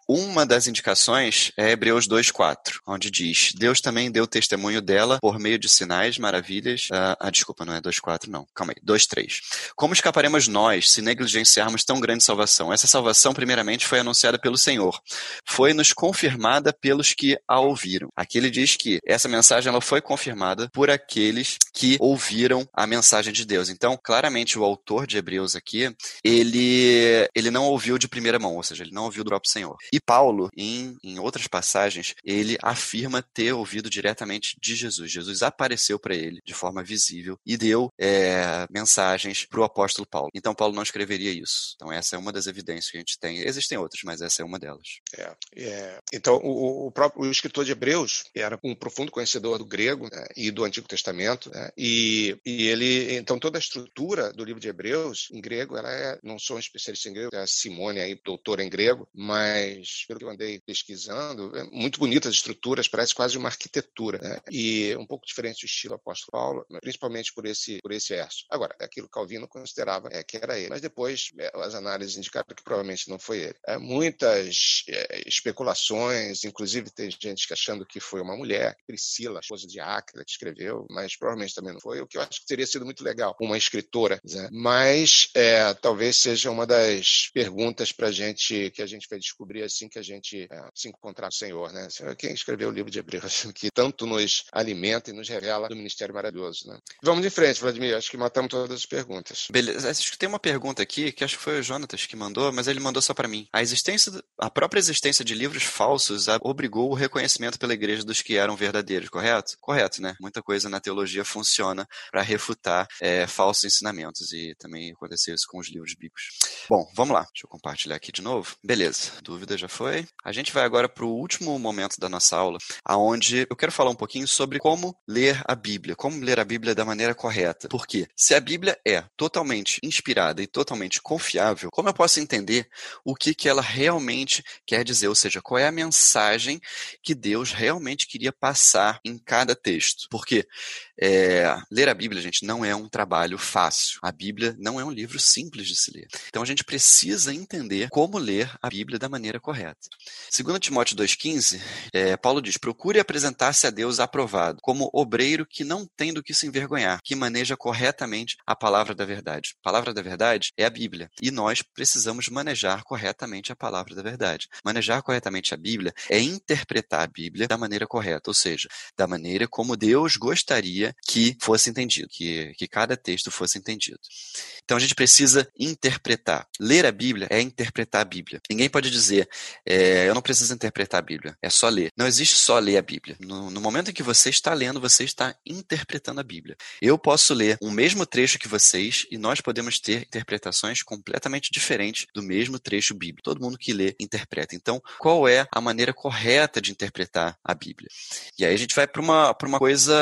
uma das indicações é Hebreus 2,4, onde diz: Deus também deu testemunho dela por meio de sinais, maravilhas. Ah, ah desculpa, não é 2,4, não. Calma aí, 2,3. Como escaparemos nós se negligenciarmos tão grande salvação? Essa salvação, primeiramente, foi anunciada pelo Senhor. Foi nos confirmada pelos que a ouviram. Aqui ele diz que essa mensagem ela foi confirmada por aqueles que ouviram a mensagem de Deus. Então, claramente, o autor de Hebreus aqui, ele, ele não ouviu de primeira mão, ou seja, ele não ouviu do próprio Senhor. E Paulo, em, em outras passagens, ele afirma ter ouvido diretamente de Jesus. Jesus apareceu para ele de forma visível e deu é, mensagens para o apóstolo Paulo. Então, Paulo não escreveria isso. Então, essa é uma das evidências que a gente tem. Existem outras, mas essa é uma delas. É, é. Então, o, o, próprio o escritor de Hebreus era um profundo conhecedor do grego né, e do Antigo Testamento, né, e, e ele, então, toda a estrutura do livro de Hebreus, em grego, ela é, não sou um especialista em grego, é a Simone aí, doutora em grego, mas pelo que eu andei pesquisando, é muito bonitas as estruturas, parece quase uma arquitetura, né? e um pouco diferente do estilo apóstolo Paulo, principalmente por esse, por esse verso. Agora, aquilo que Calvino considerava é, que era ele, mas depois é, as análises indicaram que provavelmente não foi ele. É, é, muitas é, especulações, inclusive tem gente que achando que foi uma mulher, Priscila, esposa de Áquila, que escreveu, mas provavelmente também não foi, o que eu acho que teria sido muito legal, uma escritora. Né? Mas é, talvez seja uma das perguntas para gente que a gente vai descobrir assim que a gente é, se encontrar com o Senhor, né? Quem escreveu o livro de Hebreus, (laughs) que tanto nos alimenta e nos revela do ministério maravilhoso, né? Vamos em frente, Vladimir. Acho que matamos todas as perguntas. Beleza. Acho que tem uma pergunta aqui que acho que foi o Jonatas que mandou, mas ele mandou só para mim. A existência, a própria existência de livros falsos obrigou o reconhecimento pela igreja dos que eram verdadeiros, correto? Correto, né? Muita coisa na teologia funciona para refutar é, falsos ensinamentos e também aconteceu isso com os livros bíblicos. Bom, vamos lá. Deixa eu compartilhar aqui de novo. Beleza. Dúvida já foi. A gente vai agora para o último momento da nossa aula, aonde eu quero falar um pouquinho sobre como ler a Bíblia, como ler a Bíblia da maneira correta. Porque se a Bíblia é totalmente inspirada e totalmente confiável, como eu posso entender o que, que ela realmente quer dizer? Ou seja, qual é a mensagem que Deus realmente queria passar em cada texto? Porque é, ler a Bíblia, gente, não é um trabalho fácil. A Bíblia não é um livro simples de se ler. Então a gente precisa entender como ler a Bíblia da maneira correta. Segundo Timóteo 2,15, é, Paulo diz: procure apresentar-se a Deus aprovado, como obreiro que não tem do que se envergonhar, que maneja corretamente a palavra da verdade. A palavra da verdade é a Bíblia. E nós precisamos manejar corretamente a palavra da verdade. Manejar corretamente a Bíblia é interpretar a Bíblia da maneira correta, ou seja, da maneira como Deus gostaria que fosse entendido, que, que cada texto fosse entendido. Então a gente precisa interpretar. Ler a Bíblia é interpretar a Bíblia. Ninguém pode dizer, é, eu não preciso interpretar a Bíblia, é só ler. Não existe só ler a Bíblia. No, no momento em que você está lendo, você está interpretando a Bíblia. Eu posso ler o mesmo trecho que vocês e nós podemos ter interpretações completamente diferentes do mesmo trecho bíblico. Todo mundo que lê interpreta. Então, qual é a maneira correta de interpretar a Bíblia? E aí a gente vai para uma, uma coisa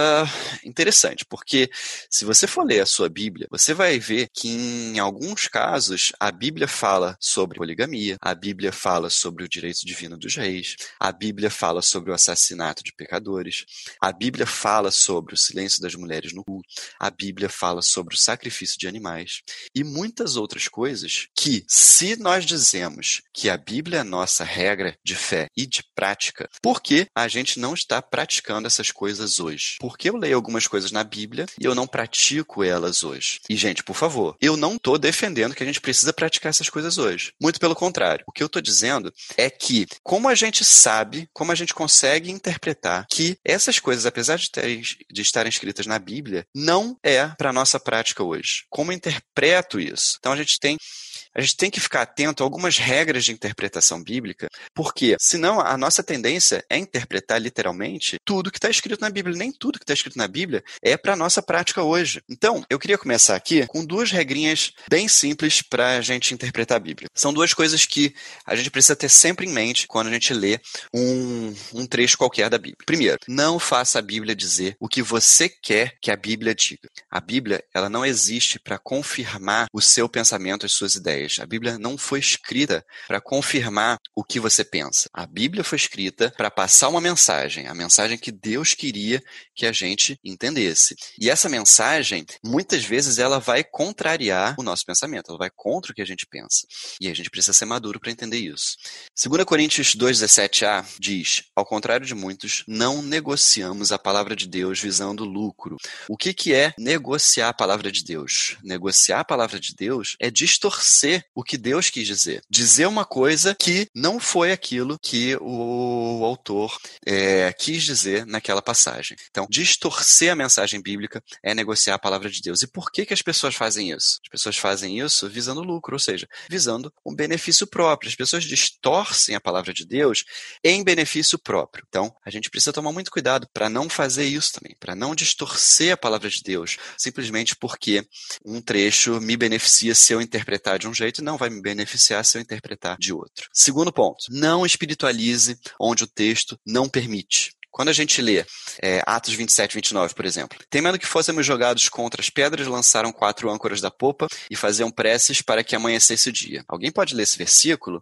interessante, porque se você for ler a sua Bíblia, você vai ver que em alguns casos a Bíblia fala sobre poligamia, a Bíblia fala sobre o direito divino dos reis, a Bíblia fala sobre o assassinato de pecadores, a Bíblia fala sobre o silêncio das mulheres no culto, a Bíblia fala sobre o sacrifício de animais e muitas outras coisas que, se nós dizemos que a Bíblia é nossa regra de fé e de prática, por que a gente não está praticando essas coisas hoje? Porque eu leio algumas coisas na Bíblia e eu não pratico elas hoje. E, gente, por favor, eu não estou defendendo que a gente precisa praticar essas coisas hoje. Muito pelo contrário. O que eu estou dizendo é que, como a gente sabe, como a gente consegue interpretar que essas coisas, apesar de, terem, de estarem escritas na Bíblia, não é para nossa prática hoje. Como eu interpreto isso? Então, a gente tem a gente tem que ficar atento a algumas regras de interpretação bíblica, porque senão a nossa tendência é interpretar literalmente tudo que está escrito na Bíblia. Nem tudo que está escrito na Bíblia é para a nossa prática hoje. Então, eu queria começar aqui com duas regrinhas bem simples para a gente interpretar a Bíblia. São duas coisas que a gente precisa ter sempre em mente quando a gente lê um, um trecho qualquer da Bíblia. Primeiro, não faça a Bíblia dizer o que você quer que a Bíblia diga. A Bíblia, ela não existe para confirmar o seu pensamento, as suas ideias ideias. A Bíblia não foi escrita para confirmar o que você pensa. A Bíblia foi escrita para passar uma mensagem, a mensagem que Deus queria que a gente entendesse. E essa mensagem, muitas vezes, ela vai contrariar o nosso pensamento, ela vai contra o que a gente pensa. E a gente precisa ser maduro para entender isso. 2 Coríntios 2,17a diz: Ao contrário de muitos, não negociamos a palavra de Deus visando lucro. O que, que é negociar a palavra de Deus? Negociar a palavra de Deus é distorcer dizer o que Deus quis dizer. Dizer uma coisa que não foi aquilo que o autor é, quis dizer naquela passagem. Então, distorcer a mensagem bíblica é negociar a palavra de Deus. E por que, que as pessoas fazem isso? As pessoas fazem isso visando lucro, ou seja, visando um benefício próprio. As pessoas distorcem a palavra de Deus em benefício próprio. Então, a gente precisa tomar muito cuidado para não fazer isso também, para não distorcer a palavra de Deus simplesmente porque um trecho me beneficia se eu interpretar de um jeito jeito não vai me beneficiar se eu interpretar de outro. Segundo ponto, não espiritualize onde o texto não permite. Quando a gente lê é, Atos 27, 29, por exemplo, temendo que fôssemos jogados contra as pedras, lançaram quatro âncoras da popa e faziam preces para que amanhecesse o dia. Alguém pode ler esse versículo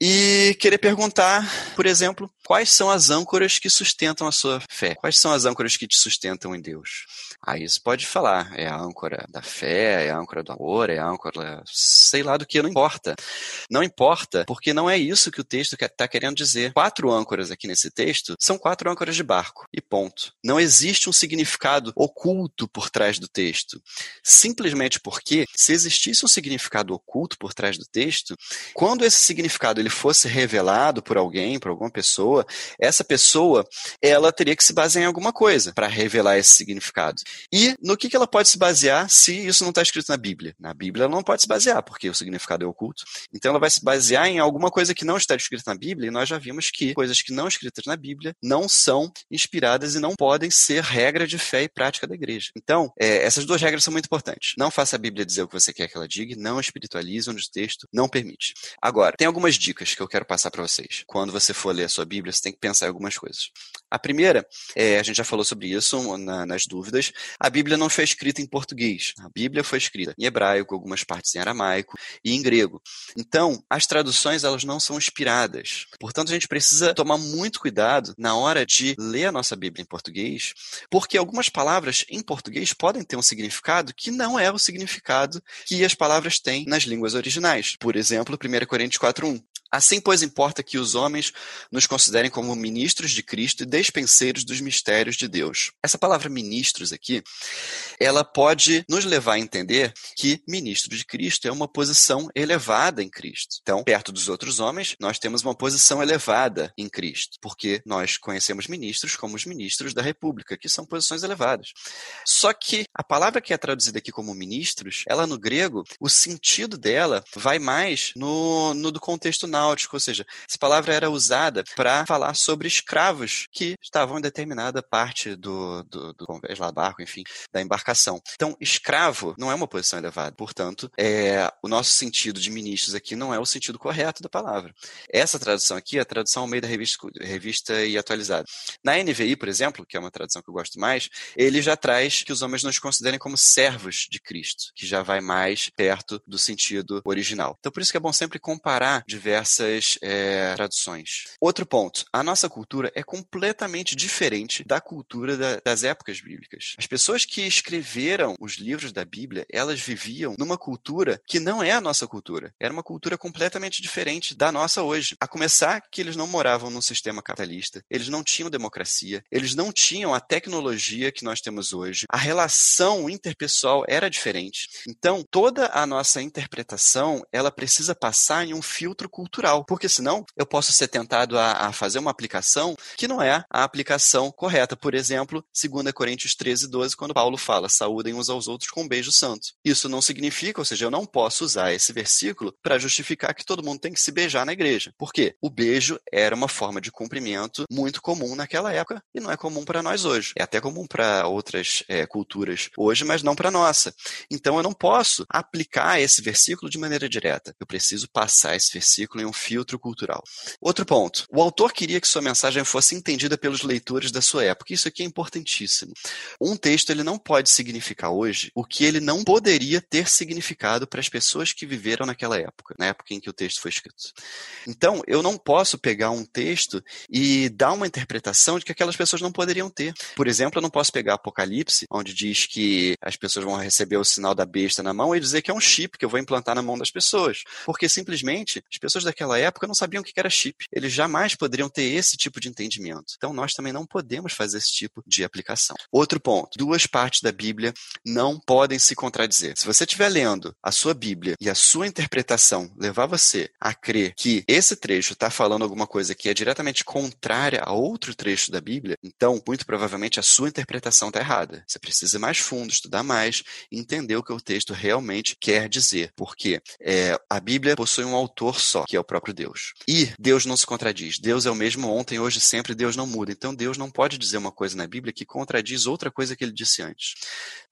e querer perguntar, por exemplo, quais são as âncoras que sustentam a sua fé? Quais são as âncoras que te sustentam em Deus? Aí você pode falar, é a âncora da fé, é a âncora do amor, é a âncora, sei lá do que, não importa. Não importa, porque não é isso que o texto está querendo dizer. Quatro âncoras aqui nesse texto são quatro âncoras de barco, e ponto. Não existe um significado oculto por trás do texto. Simplesmente porque, se existisse um significado oculto por trás do texto, quando esse significado ele fosse revelado por alguém, por alguma pessoa, essa pessoa, ela teria que se basear em alguma coisa para revelar esse significado. E no que, que ela pode se basear se isso não está escrito na Bíblia? Na Bíblia ela não pode se basear, porque o significado é oculto. Então ela vai se basear em alguma coisa que não está escrita na Bíblia, e nós já vimos que coisas que não escritas na Bíblia não são inspiradas e não podem ser regra de fé e prática da igreja. Então, é, essas duas regras são muito importantes. Não faça a Bíblia dizer o que você quer que ela diga, não espiritualize onde o texto não permite. Agora, tem algumas dicas que eu quero passar para vocês. Quando você for ler a sua Bíblia, você tem que pensar em algumas coisas. A primeira, é, a gente já falou sobre isso na, nas dúvidas, a Bíblia não foi escrita em português. A Bíblia foi escrita em hebraico, algumas partes em aramaico e em grego. Então, as traduções elas não são inspiradas. Portanto, a gente precisa tomar muito cuidado na hora de ler a nossa Bíblia em português, porque algumas palavras em português podem ter um significado que não é o significado que as palavras têm nas línguas originais. Por exemplo, 1 Coríntios 4:1. Assim, pois, importa que os homens nos considerem como ministros de Cristo e despenseiros dos mistérios de Deus. Essa palavra ministros aqui, ela pode nos levar a entender que ministro de Cristo é uma posição elevada em Cristo. Então, perto dos outros homens, nós temos uma posição elevada em Cristo, porque nós conhecemos ministros como os ministros da República, que são posições elevadas. Só que a palavra que é traduzida aqui como ministros, ela no grego, o sentido dela vai mais no, no do contexto náutico ou seja, essa palavra era usada para falar sobre escravos que estavam em determinada parte do, do, do lá, barco, enfim, da embarcação. Então, escravo não é uma posição elevada, portanto, é, o nosso sentido de ministros aqui não é o sentido correto da palavra. Essa tradução aqui é a tradução ao meio da revista, revista e atualizada. Na NVI, por exemplo, que é uma tradução que eu gosto mais, ele já traz que os homens nos considerem como servos de Cristo, que já vai mais perto do sentido original. Então, por isso que é bom sempre comparar diversas é, traduções. Outro ponto: a nossa cultura é completamente diferente da cultura da, das épocas bíblicas. As pessoas que escreveram os livros da Bíblia, elas viviam numa cultura que não é a nossa cultura. Era uma cultura completamente diferente da nossa hoje. A começar que eles não moravam num sistema capitalista, eles não tinham democracia, eles não tinham a tecnologia que nós temos hoje. A relação interpessoal era diferente. Então, toda a nossa interpretação, ela precisa passar em um filtro cultural porque senão eu posso ser tentado a, a, fazer uma aplicação que não é a aplicação correta. Por exemplo, 2 Coríntios 13, 12, quando Paulo fala, saúdem uns aos outros com um beijo santo. Isso não significa, ou seja, eu não posso usar esse versículo para justificar que todo mundo tem que se beijar na igreja. Por quê? O beijo era uma forma de cumprimento muito comum naquela época e não é comum para nós hoje. É até comum para outras é, culturas hoje, mas não para nossa. Então eu não posso aplicar esse versículo de maneira direta. Eu preciso passar esse versículo em um filtro cultural. Outro ponto. O autor queria que sua mensagem fosse entendida pelos leitores da sua época. Isso aqui é importantíssimo. Um texto ele não pode significar hoje o que ele não poderia ter significado para as pessoas que viveram naquela época, na época em que o texto foi escrito. Então, eu não posso pegar um texto e dar uma interpretação de que aquelas pessoas não poderiam ter. Por exemplo, eu não posso pegar Apocalipse, onde diz que as pessoas vão receber o sinal da besta na mão e dizer que é um chip que eu vou implantar na mão das pessoas. Porque simplesmente as pessoas daquela época não sabiam o que era chip. Eles jamais poderiam ter esse tipo de entendimento. Então nós também não podemos fazer esse tipo de aplicação. Outro ponto: duas partes da Bíblia não podem se contradizer. Se você estiver lendo a sua Bíblia e a sua interpretação levar você a crer que esse trecho está falando alguma coisa que é diretamente contrária a outro trecho da Bíblia, então muito provavelmente a sua interpretação está errada. Você precisa ir mais fundo, estudar mais entender o que o texto realmente quer dizer. Porque é, a Bíblia possui um autor só, que é o próprio Deus. E Deus não se contradiz. Deus é o mesmo ontem, hoje, sempre. Deus não muda. Então Deus não pode dizer uma coisa na Bíblia que contradiz outra coisa que ele disse antes.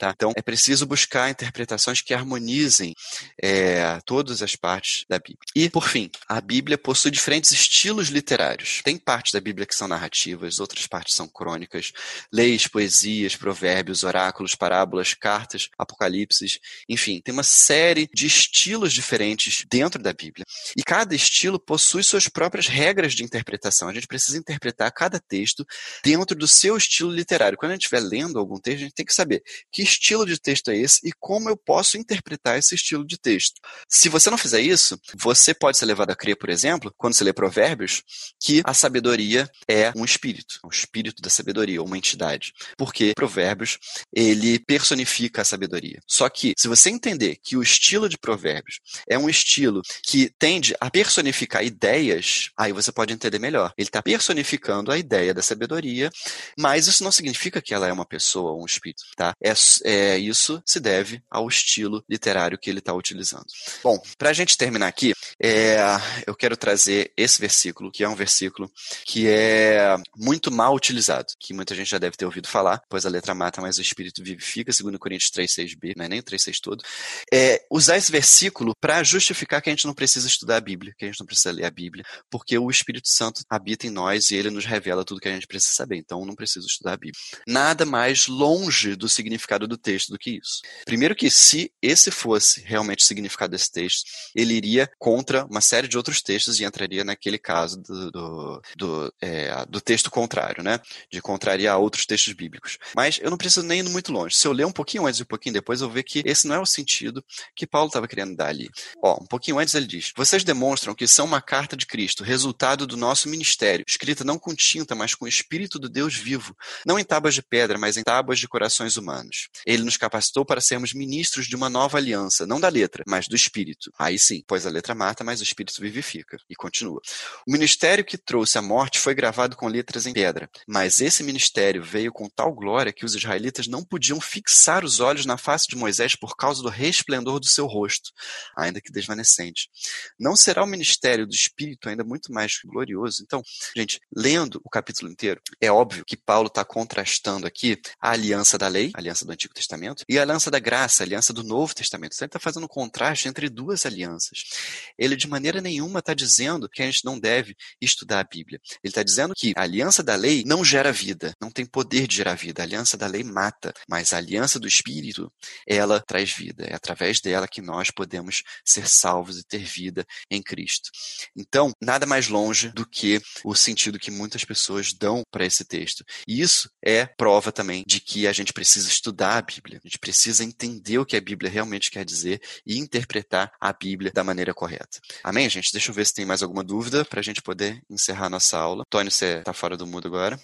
Tá? Então, é preciso buscar interpretações que harmonizem é, todas as partes da Bíblia. E, por fim, a Bíblia possui diferentes estilos literários. Tem partes da Bíblia que são narrativas, outras partes são crônicas, leis, poesias, provérbios, oráculos, parábolas, cartas, apocalipses, enfim, tem uma série de estilos diferentes dentro da Bíblia. E cada estilo possui suas próprias regras de interpretação. A gente precisa interpretar cada texto dentro do seu estilo literário. Quando a gente estiver lendo algum texto, a gente tem que saber que estilo de texto é esse e como eu posso interpretar esse estilo de texto. Se você não fizer isso, você pode ser levado a crer, por exemplo, quando você lê Provérbios, que a sabedoria é um espírito, um espírito da sabedoria, uma entidade. Porque Provérbios, ele personifica a sabedoria. Só que, se você entender que o estilo de Provérbios é um estilo que tende a personificar ideias, aí você pode entender melhor. Ele está personificando a ideia da sabedoria, mas isso não significa que ela é uma pessoa ou um espírito, tá? É, é isso se deve ao estilo literário que ele está utilizando. Bom, para a gente terminar aqui, é, eu quero trazer esse versículo, que é um versículo que é muito mal utilizado, que muita gente já deve ter ouvido falar, pois a letra mata, mas o espírito vivifica, segundo Coríntios 3, 6b, não é nem o 3, 6 todo. É, usar esse versículo para justificar que a gente não precisa estudar a Bíblia, que a gente não precisa ler a Bíblia, porque o Espírito Santo habita em nós e ele nos revela tudo que a gente precisa saber, então não preciso estudar a Bíblia. Nada mais longe do significado do texto do que isso. Primeiro que se esse fosse realmente o significado desse texto, ele iria contra uma série de outros textos e entraria naquele caso do, do, do, é, do texto contrário, né? De contrariar outros textos bíblicos. Mas eu não preciso nem ir muito longe. Se eu ler um pouquinho antes e um pouquinho depois, eu vou ver que esse não é o sentido que Paulo estava querendo dar ali. Ó, um pouquinho antes ele diz: Vocês demonstram que são uma carta de Cristo, resultado do nosso ministério, escrita não com tinta, mas com o Espírito do Deus vivo, não em tábuas de pedra, mas em tábuas de corações humanos. Ele nos capacitou para sermos ministros de uma nova aliança, não da letra, mas do Espírito. Aí sim, pois a letra mata, mas o Espírito vivifica. E continua. O ministério que trouxe a morte foi gravado com letras em pedra, mas esse ministério veio com tal glória que os israelitas não podiam fixar os olhos na face de Moisés por causa do resplendor do seu rosto, ainda que desvanecente. Não será o ministério do Espírito ainda muito mais glorioso? Então, gente, lendo o capítulo inteiro, é óbvio que Paulo está contrastando aqui a aliança da lei, a aliança do Antigo Testamento, e a aliança da graça, a aliança do Novo Testamento. Então, ele está fazendo um contraste entre duas alianças. Ele, de maneira nenhuma, está dizendo que a gente não deve estudar a Bíblia. Ele está dizendo que a aliança da lei não gera vida, não tem poder de gerar vida. A aliança da lei mata, mas a aliança do Espírito, ela traz vida. É através dela que nós podemos ser salvos e ter vida em Cristo. Então, nada mais longe do que o sentido que muitas pessoas dão para esse texto. E isso é prova também de que a gente precisa estudar a Bíblia. A gente precisa entender o que a Bíblia realmente quer dizer e interpretar a Bíblia da maneira correta. Amém, gente? Deixa eu ver se tem mais alguma dúvida para a gente poder encerrar nossa aula. Tony, você está fora do mundo agora?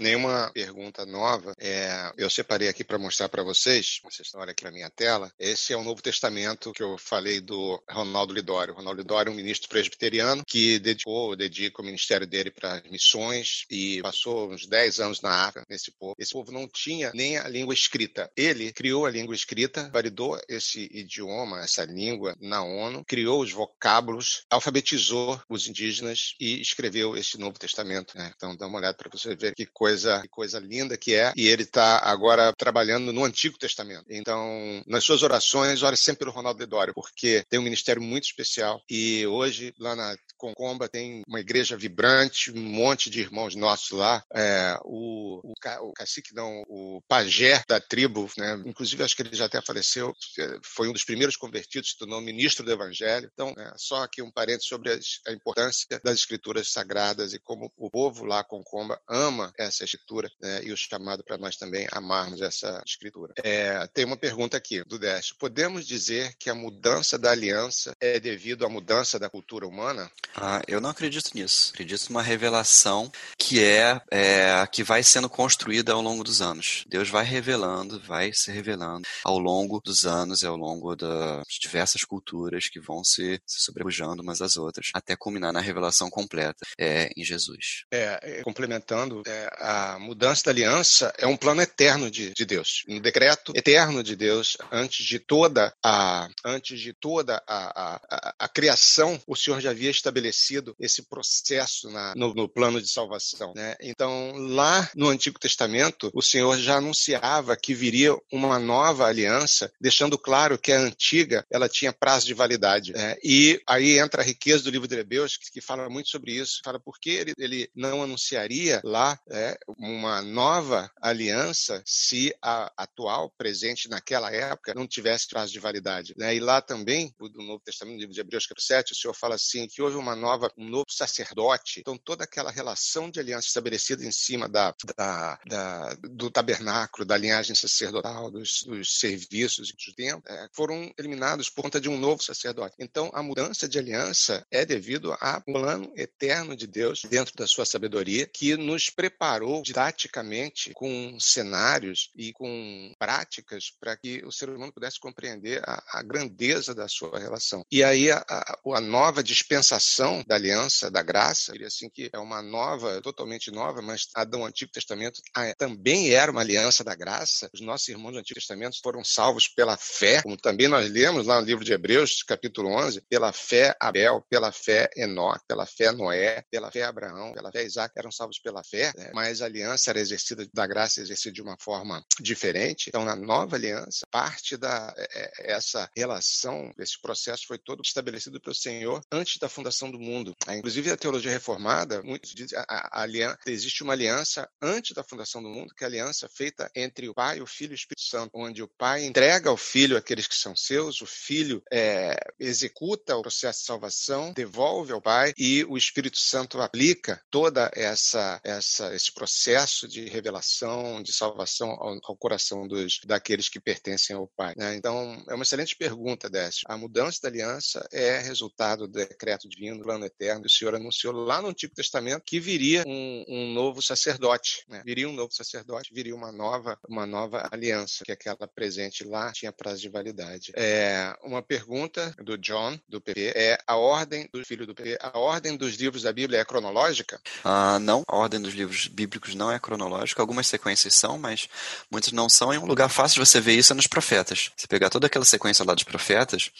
Nenhuma pergunta nova. É, eu separei aqui para mostrar para vocês. Vocês estão olhando aqui na minha tela. Esse é o Novo Testamento que eu falei do Ronaldo Lidório. Ronaldo Lidório é um ministro presbiteriano que dedicou, dedica o ministério dele para missões e passou uns 10 anos na África nesse povo. Esse povo não tinha nem a língua escrita. Ele criou a língua escrita, validou esse idioma, essa língua na ONU, criou os vocábulos, alfabetizou os indígenas e escreveu esse Novo Testamento. Né? Então dá uma olhada para você ver que coisa, que coisa linda que é. E ele está agora trabalhando no Antigo Testamento. Então, nas suas orações, ore sempre pelo Ronaldo Lidório, porque tem um ministério muito especial. E hoje, lá na Concomba, tem uma igreja vibrante, um monte de irmãos nossos lá. É, o, o, o cacique, não, o pajé da tribo, né? inclusive acho que ele já até faleceu, é, foi um dos primeiros convertidos, se tornou ministro do Evangelho. Então, é, só aqui um parênteses sobre a importância das escrituras sagradas e como o povo lá Concomba ama essa escritura né? e o chamado para nós também amarmos essa escritura. É, tem uma pergunta aqui do Décio. Podemos dizer que a mudança da aliança é devido à mudança da cultura humana? Ah, eu não acredito nisso. Acredito numa revelação que é, é que vai sendo construída ao longo dos anos. Deus vai revelando, vai se revelando ao longo dos anos e ao longo das diversas culturas que vão se, se sobrepujando umas às outras, até culminar na revelação completa é, em Jesus. É, é complementando, a mudança da aliança é um plano eterno de, de Deus, um decreto eterno de Deus antes de toda a antes de toda a, a, a criação, o Senhor já havia estabelecido esse processo na, no, no plano de salvação. Né? Então, lá no Antigo Testamento, o Senhor já anunciava que viria uma nova aliança, deixando claro que a antiga ela tinha prazo de validade. Né? E aí entra a riqueza do livro de Hebreus, que, que fala muito sobre isso. Fala por que ele, ele não anunciaria lá é, uma nova aliança se a atual, presente naquela época, não tivesse prazo de validade. Né? E lá também, no Novo Testamento, no livro de Hebreus, capítulo 7, o Senhor fala assim, que houve uma nova, um novo sacerdote. Então, toda aquela relação de aliança estabelecida em cima da, da, da do tabernáculo, da linhagem sacerdotal, dos, dos serviços e tempos, é, foram eliminados por conta de um novo sacerdote. Então, a mudança de aliança é devido ao plano eterno de Deus dentro da sua sabedoria, que nos preparou didaticamente com cenários e com práticas para que o ser humano pudesse compreender a, a grandeza da sua relação. E aí a, a, nova dispensação da aliança, da graça, diria assim que é uma nova, totalmente nova, mas a do Antigo Testamento também era uma aliança da graça. Os nossos irmãos do Antigo Testamento foram salvos pela fé, como também nós lemos lá no livro de Hebreus, capítulo 11, pela fé Abel, pela fé Enoque, pela fé Noé, pela fé Abraão, pela fé Isaac, eram salvos pela fé, né? mas a aliança era exercida da graça exercida de uma forma diferente. Então, na nova aliança, parte da é, é, essa relação, esse processo foi todo estabelecido pelo Senhor antes da fundação do mundo. Inclusive, a teologia reformada, muitos dizem a, a, aliança, existe uma aliança antes da fundação do mundo, que é a aliança feita entre o Pai, o Filho e o Espírito Santo, onde o Pai entrega ao Filho aqueles que são seus, o Filho é, executa o processo de salvação, devolve ao Pai e o Espírito Santo aplica toda essa, essa esse processo de revelação, de salvação ao, ao coração dos daqueles que pertencem ao Pai. Né? Então, é uma excelente pergunta, Décio. A mudança da aliança é resultado do decreto divino, do plano eterno. O Senhor anunciou lá no Antigo Testamento que viria um, um novo sacerdote. Né? Viria um novo sacerdote, viria uma nova, uma nova aliança, que aquela presente lá tinha prazo de validade. É, uma pergunta do John, do PP, é a ordem do filho do PP, a ordem dos livros da Bíblia é cronológica? Ah, não, a ordem dos livros bíblicos não é cronológica. Algumas sequências são, mas muitas não são. E um lugar fácil de você ver isso é nos profetas. Se pegar toda aquela sequência lá dos profetas,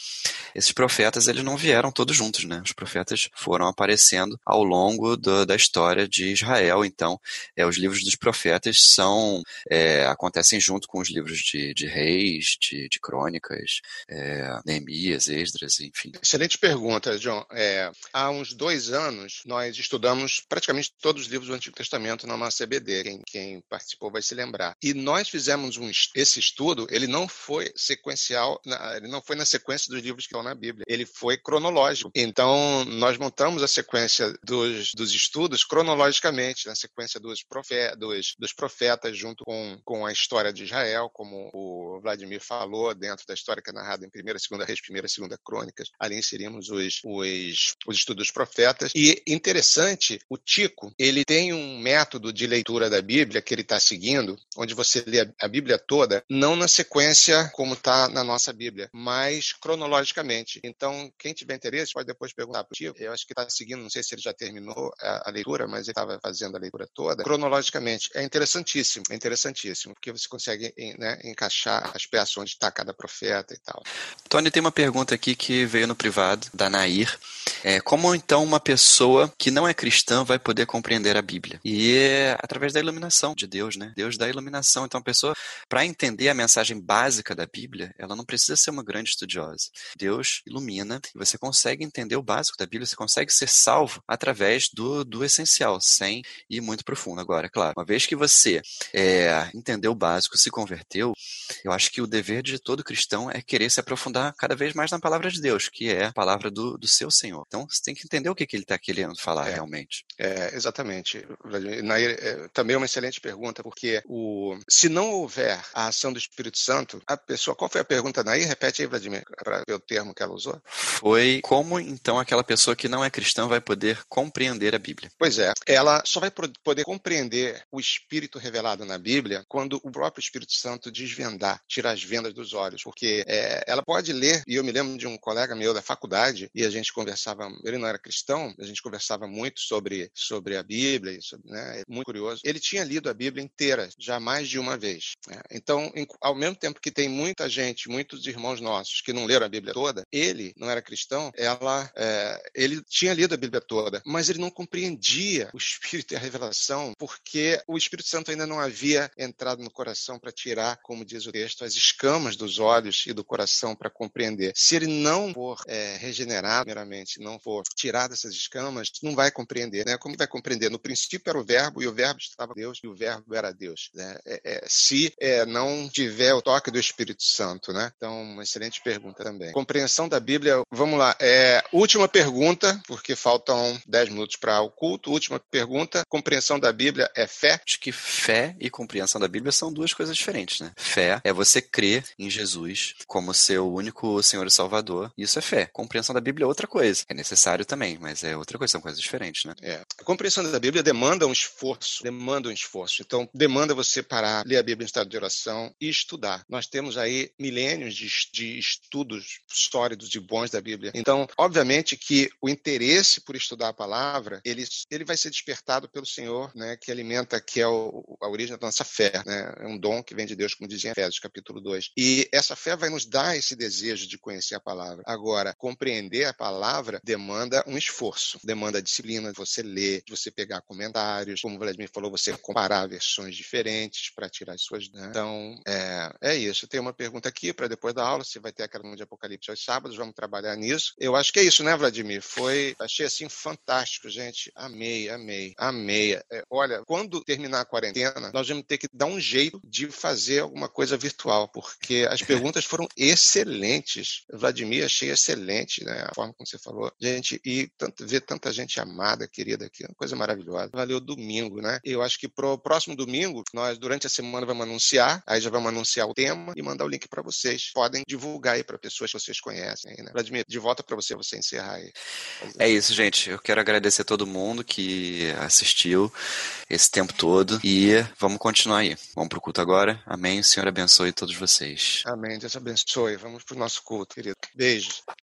esses profetas eles não vieram todos juntos, né? Os profetas foram aparecendo ao longo do, da história de Israel. Então, é, os livros dos profetas são é, acontecem junto com os livros de, de reis, de, de crônicas, é, Neemias, Esdras, enfim. Excelente pergunta, John. É, há uns dois anos nós estudamos praticamente todos os livros do Antigo Testamento na nossa CBD. Quem, quem participou vai se lembrar. E nós fizemos um, esse estudo. Ele não foi sequencial, ele não foi na sequência dos livros que estão na Bíblia. Ele foi cronológico. Então nós montamos a sequência dos, dos estudos cronologicamente, na sequência dos, profetas, dos, dos profetas junto com, com a história de Israel, como o Vladimir falou, dentro da história que é narrada em 1 e 2 Reis, 1 e 2 Crônicas. Ali inserimos os, os, os estudos dos profetas. E interessante, o Tico, ele tem um método de leitura da Bíblia que ele está seguindo, onde você lê a Bíblia toda, não na sequência como está na nossa Bíblia, mas cronologicamente. Então, quem tiver interesse pode depois perguntar para o Tico. Eu acho que está seguindo, não sei se ele já terminou a, a leitura, mas ele estava fazendo a leitura toda, cronologicamente. É interessantíssimo, é interessantíssimo, porque você consegue né, encaixar as peças onde está cada profeta e tal. Tony, tem uma pergunta aqui que veio no privado, da Nair. É, como então uma pessoa que não é cristã vai poder compreender a Bíblia? E é através da iluminação de Deus, né? Deus dá iluminação. Então a pessoa, para entender a mensagem básica da Bíblia, ela não precisa ser uma grande estudiosa. Deus ilumina e você consegue entender o básico da Bíblia, você consegue ser salvo através do, do essencial, sem ir muito profundo. Agora, claro, uma vez que você é, entendeu o básico, se converteu, eu acho que o dever de todo cristão é querer se aprofundar cada vez mais na palavra de Deus, que é a palavra do, do seu Senhor. Então, você tem que entender o que, que ele está querendo falar é, realmente. É, exatamente. Nair, é, também é uma excelente pergunta, porque o, se não houver a ação do Espírito Santo, a pessoa. Qual foi a pergunta, Nair? Repete aí, Vladimir, para ver o termo que ela usou. Foi como então aquela pessoa que não é cristã vai poder compreender a Bíblia? Pois é, ela só vai poder compreender o Espírito revelado na Bíblia quando o próprio Espírito Santo desvendar, tirar as vendas dos olhos, porque é, ela pode ler, e eu me lembro de um colega meu da faculdade, e a gente conversava ele não era cristão, a gente conversava muito sobre, sobre a Bíblia, isso, né? É muito curioso. Ele tinha lido a Bíblia inteira, já mais de uma vez. Né? Então, em, ao mesmo tempo que tem muita gente, muitos irmãos nossos que não leram a Bíblia toda, ele não era cristão, ela, é, ele tinha lido a Bíblia toda, mas ele não compreendia o Espírito e a revelação, porque o Espírito Santo ainda não havia entrado no coração para tirar, como diz o texto, as escamas dos olhos e do coração para compreender. Se ele não for é, regenerado, primeiramente, não for tirado essas escamas, não vai compreender. Né? Como vai compreender? No princípio era o verbo, e o verbo estava Deus, e o verbo era Deus. Né? É, é, se é, não tiver o toque do Espírito Santo. Né? Então, uma excelente pergunta também. Compreensão da Bíblia, vamos lá. É, última pergunta, porque faltam 10 minutos para o culto. Última pergunta. Compreensão da Bíblia é fé? Acho que fé e compreensão da Bíblia são duas coisas diferentes, né? Fé é você crer em Jesus como seu único Senhor e Salvador. Isso é fé. Compreensão da Bíblia é outra coisa. É necessário também, mas é outra coisa, são coisas diferentes, né? É. A compreensão da Bíblia demanda um esforço, demanda um esforço. Então, demanda você parar, ler a Bíblia em estado de oração e estudar. Nós temos aí milênios de, de estudos sólidos e bons da Bíblia. Então, obviamente que o interesse por estudar a palavra, ele, ele vai ser despertado pelo Senhor, né, que alimenta, que é o, a origem da nossa fé, né? É um dom que vem de Deus, como dizia em Efésios, capítulo 2. E essa fé vai nos dar esse desejo de conhecer a palavra. Agora, compreender a palavra demanda um esforço, demanda disciplina de você ler, de você pegar comentários, como o Vladimir falou, você comparar versões diferentes para tirar as suas. Né? Então, é, é isso. Tem uma pergunta aqui para depois da aula, se vai ter aquela de Apocalipse aos sábados, vamos trabalhar nisso. Eu acho que é isso, né, Vladimir? Foi, achei assim fantástico, gente. Amei, amei, amei. É, olha, quando terminar a quarentena, nós vamos ter que dar um jeito de fazer alguma coisa virtual, porque as perguntas foram excelentes. Vladimir, achei excelente, né? A forma como você falou. Gente, e tanto, ver tanta gente amada, querida aqui, uma coisa maravilhosa. Valeu domingo, né? Eu acho que pro próximo domingo, nós durante a semana vamos anunciar, aí já vamos anunciar o tema e mandar o link para vocês. Podem divulgar aí para pessoas que vocês conhecem, né? Vladimir, de volta para você, você encerrar aí. É isso, gente. Eu quero agradecer a todo mundo que assistiu esse tempo todo e vamos continuar aí. Vamos pro culto agora. Amém. O Senhor abençoe todos vocês. Amém. Deus abençoe. Vamos pro nosso culto, querido. Beijos.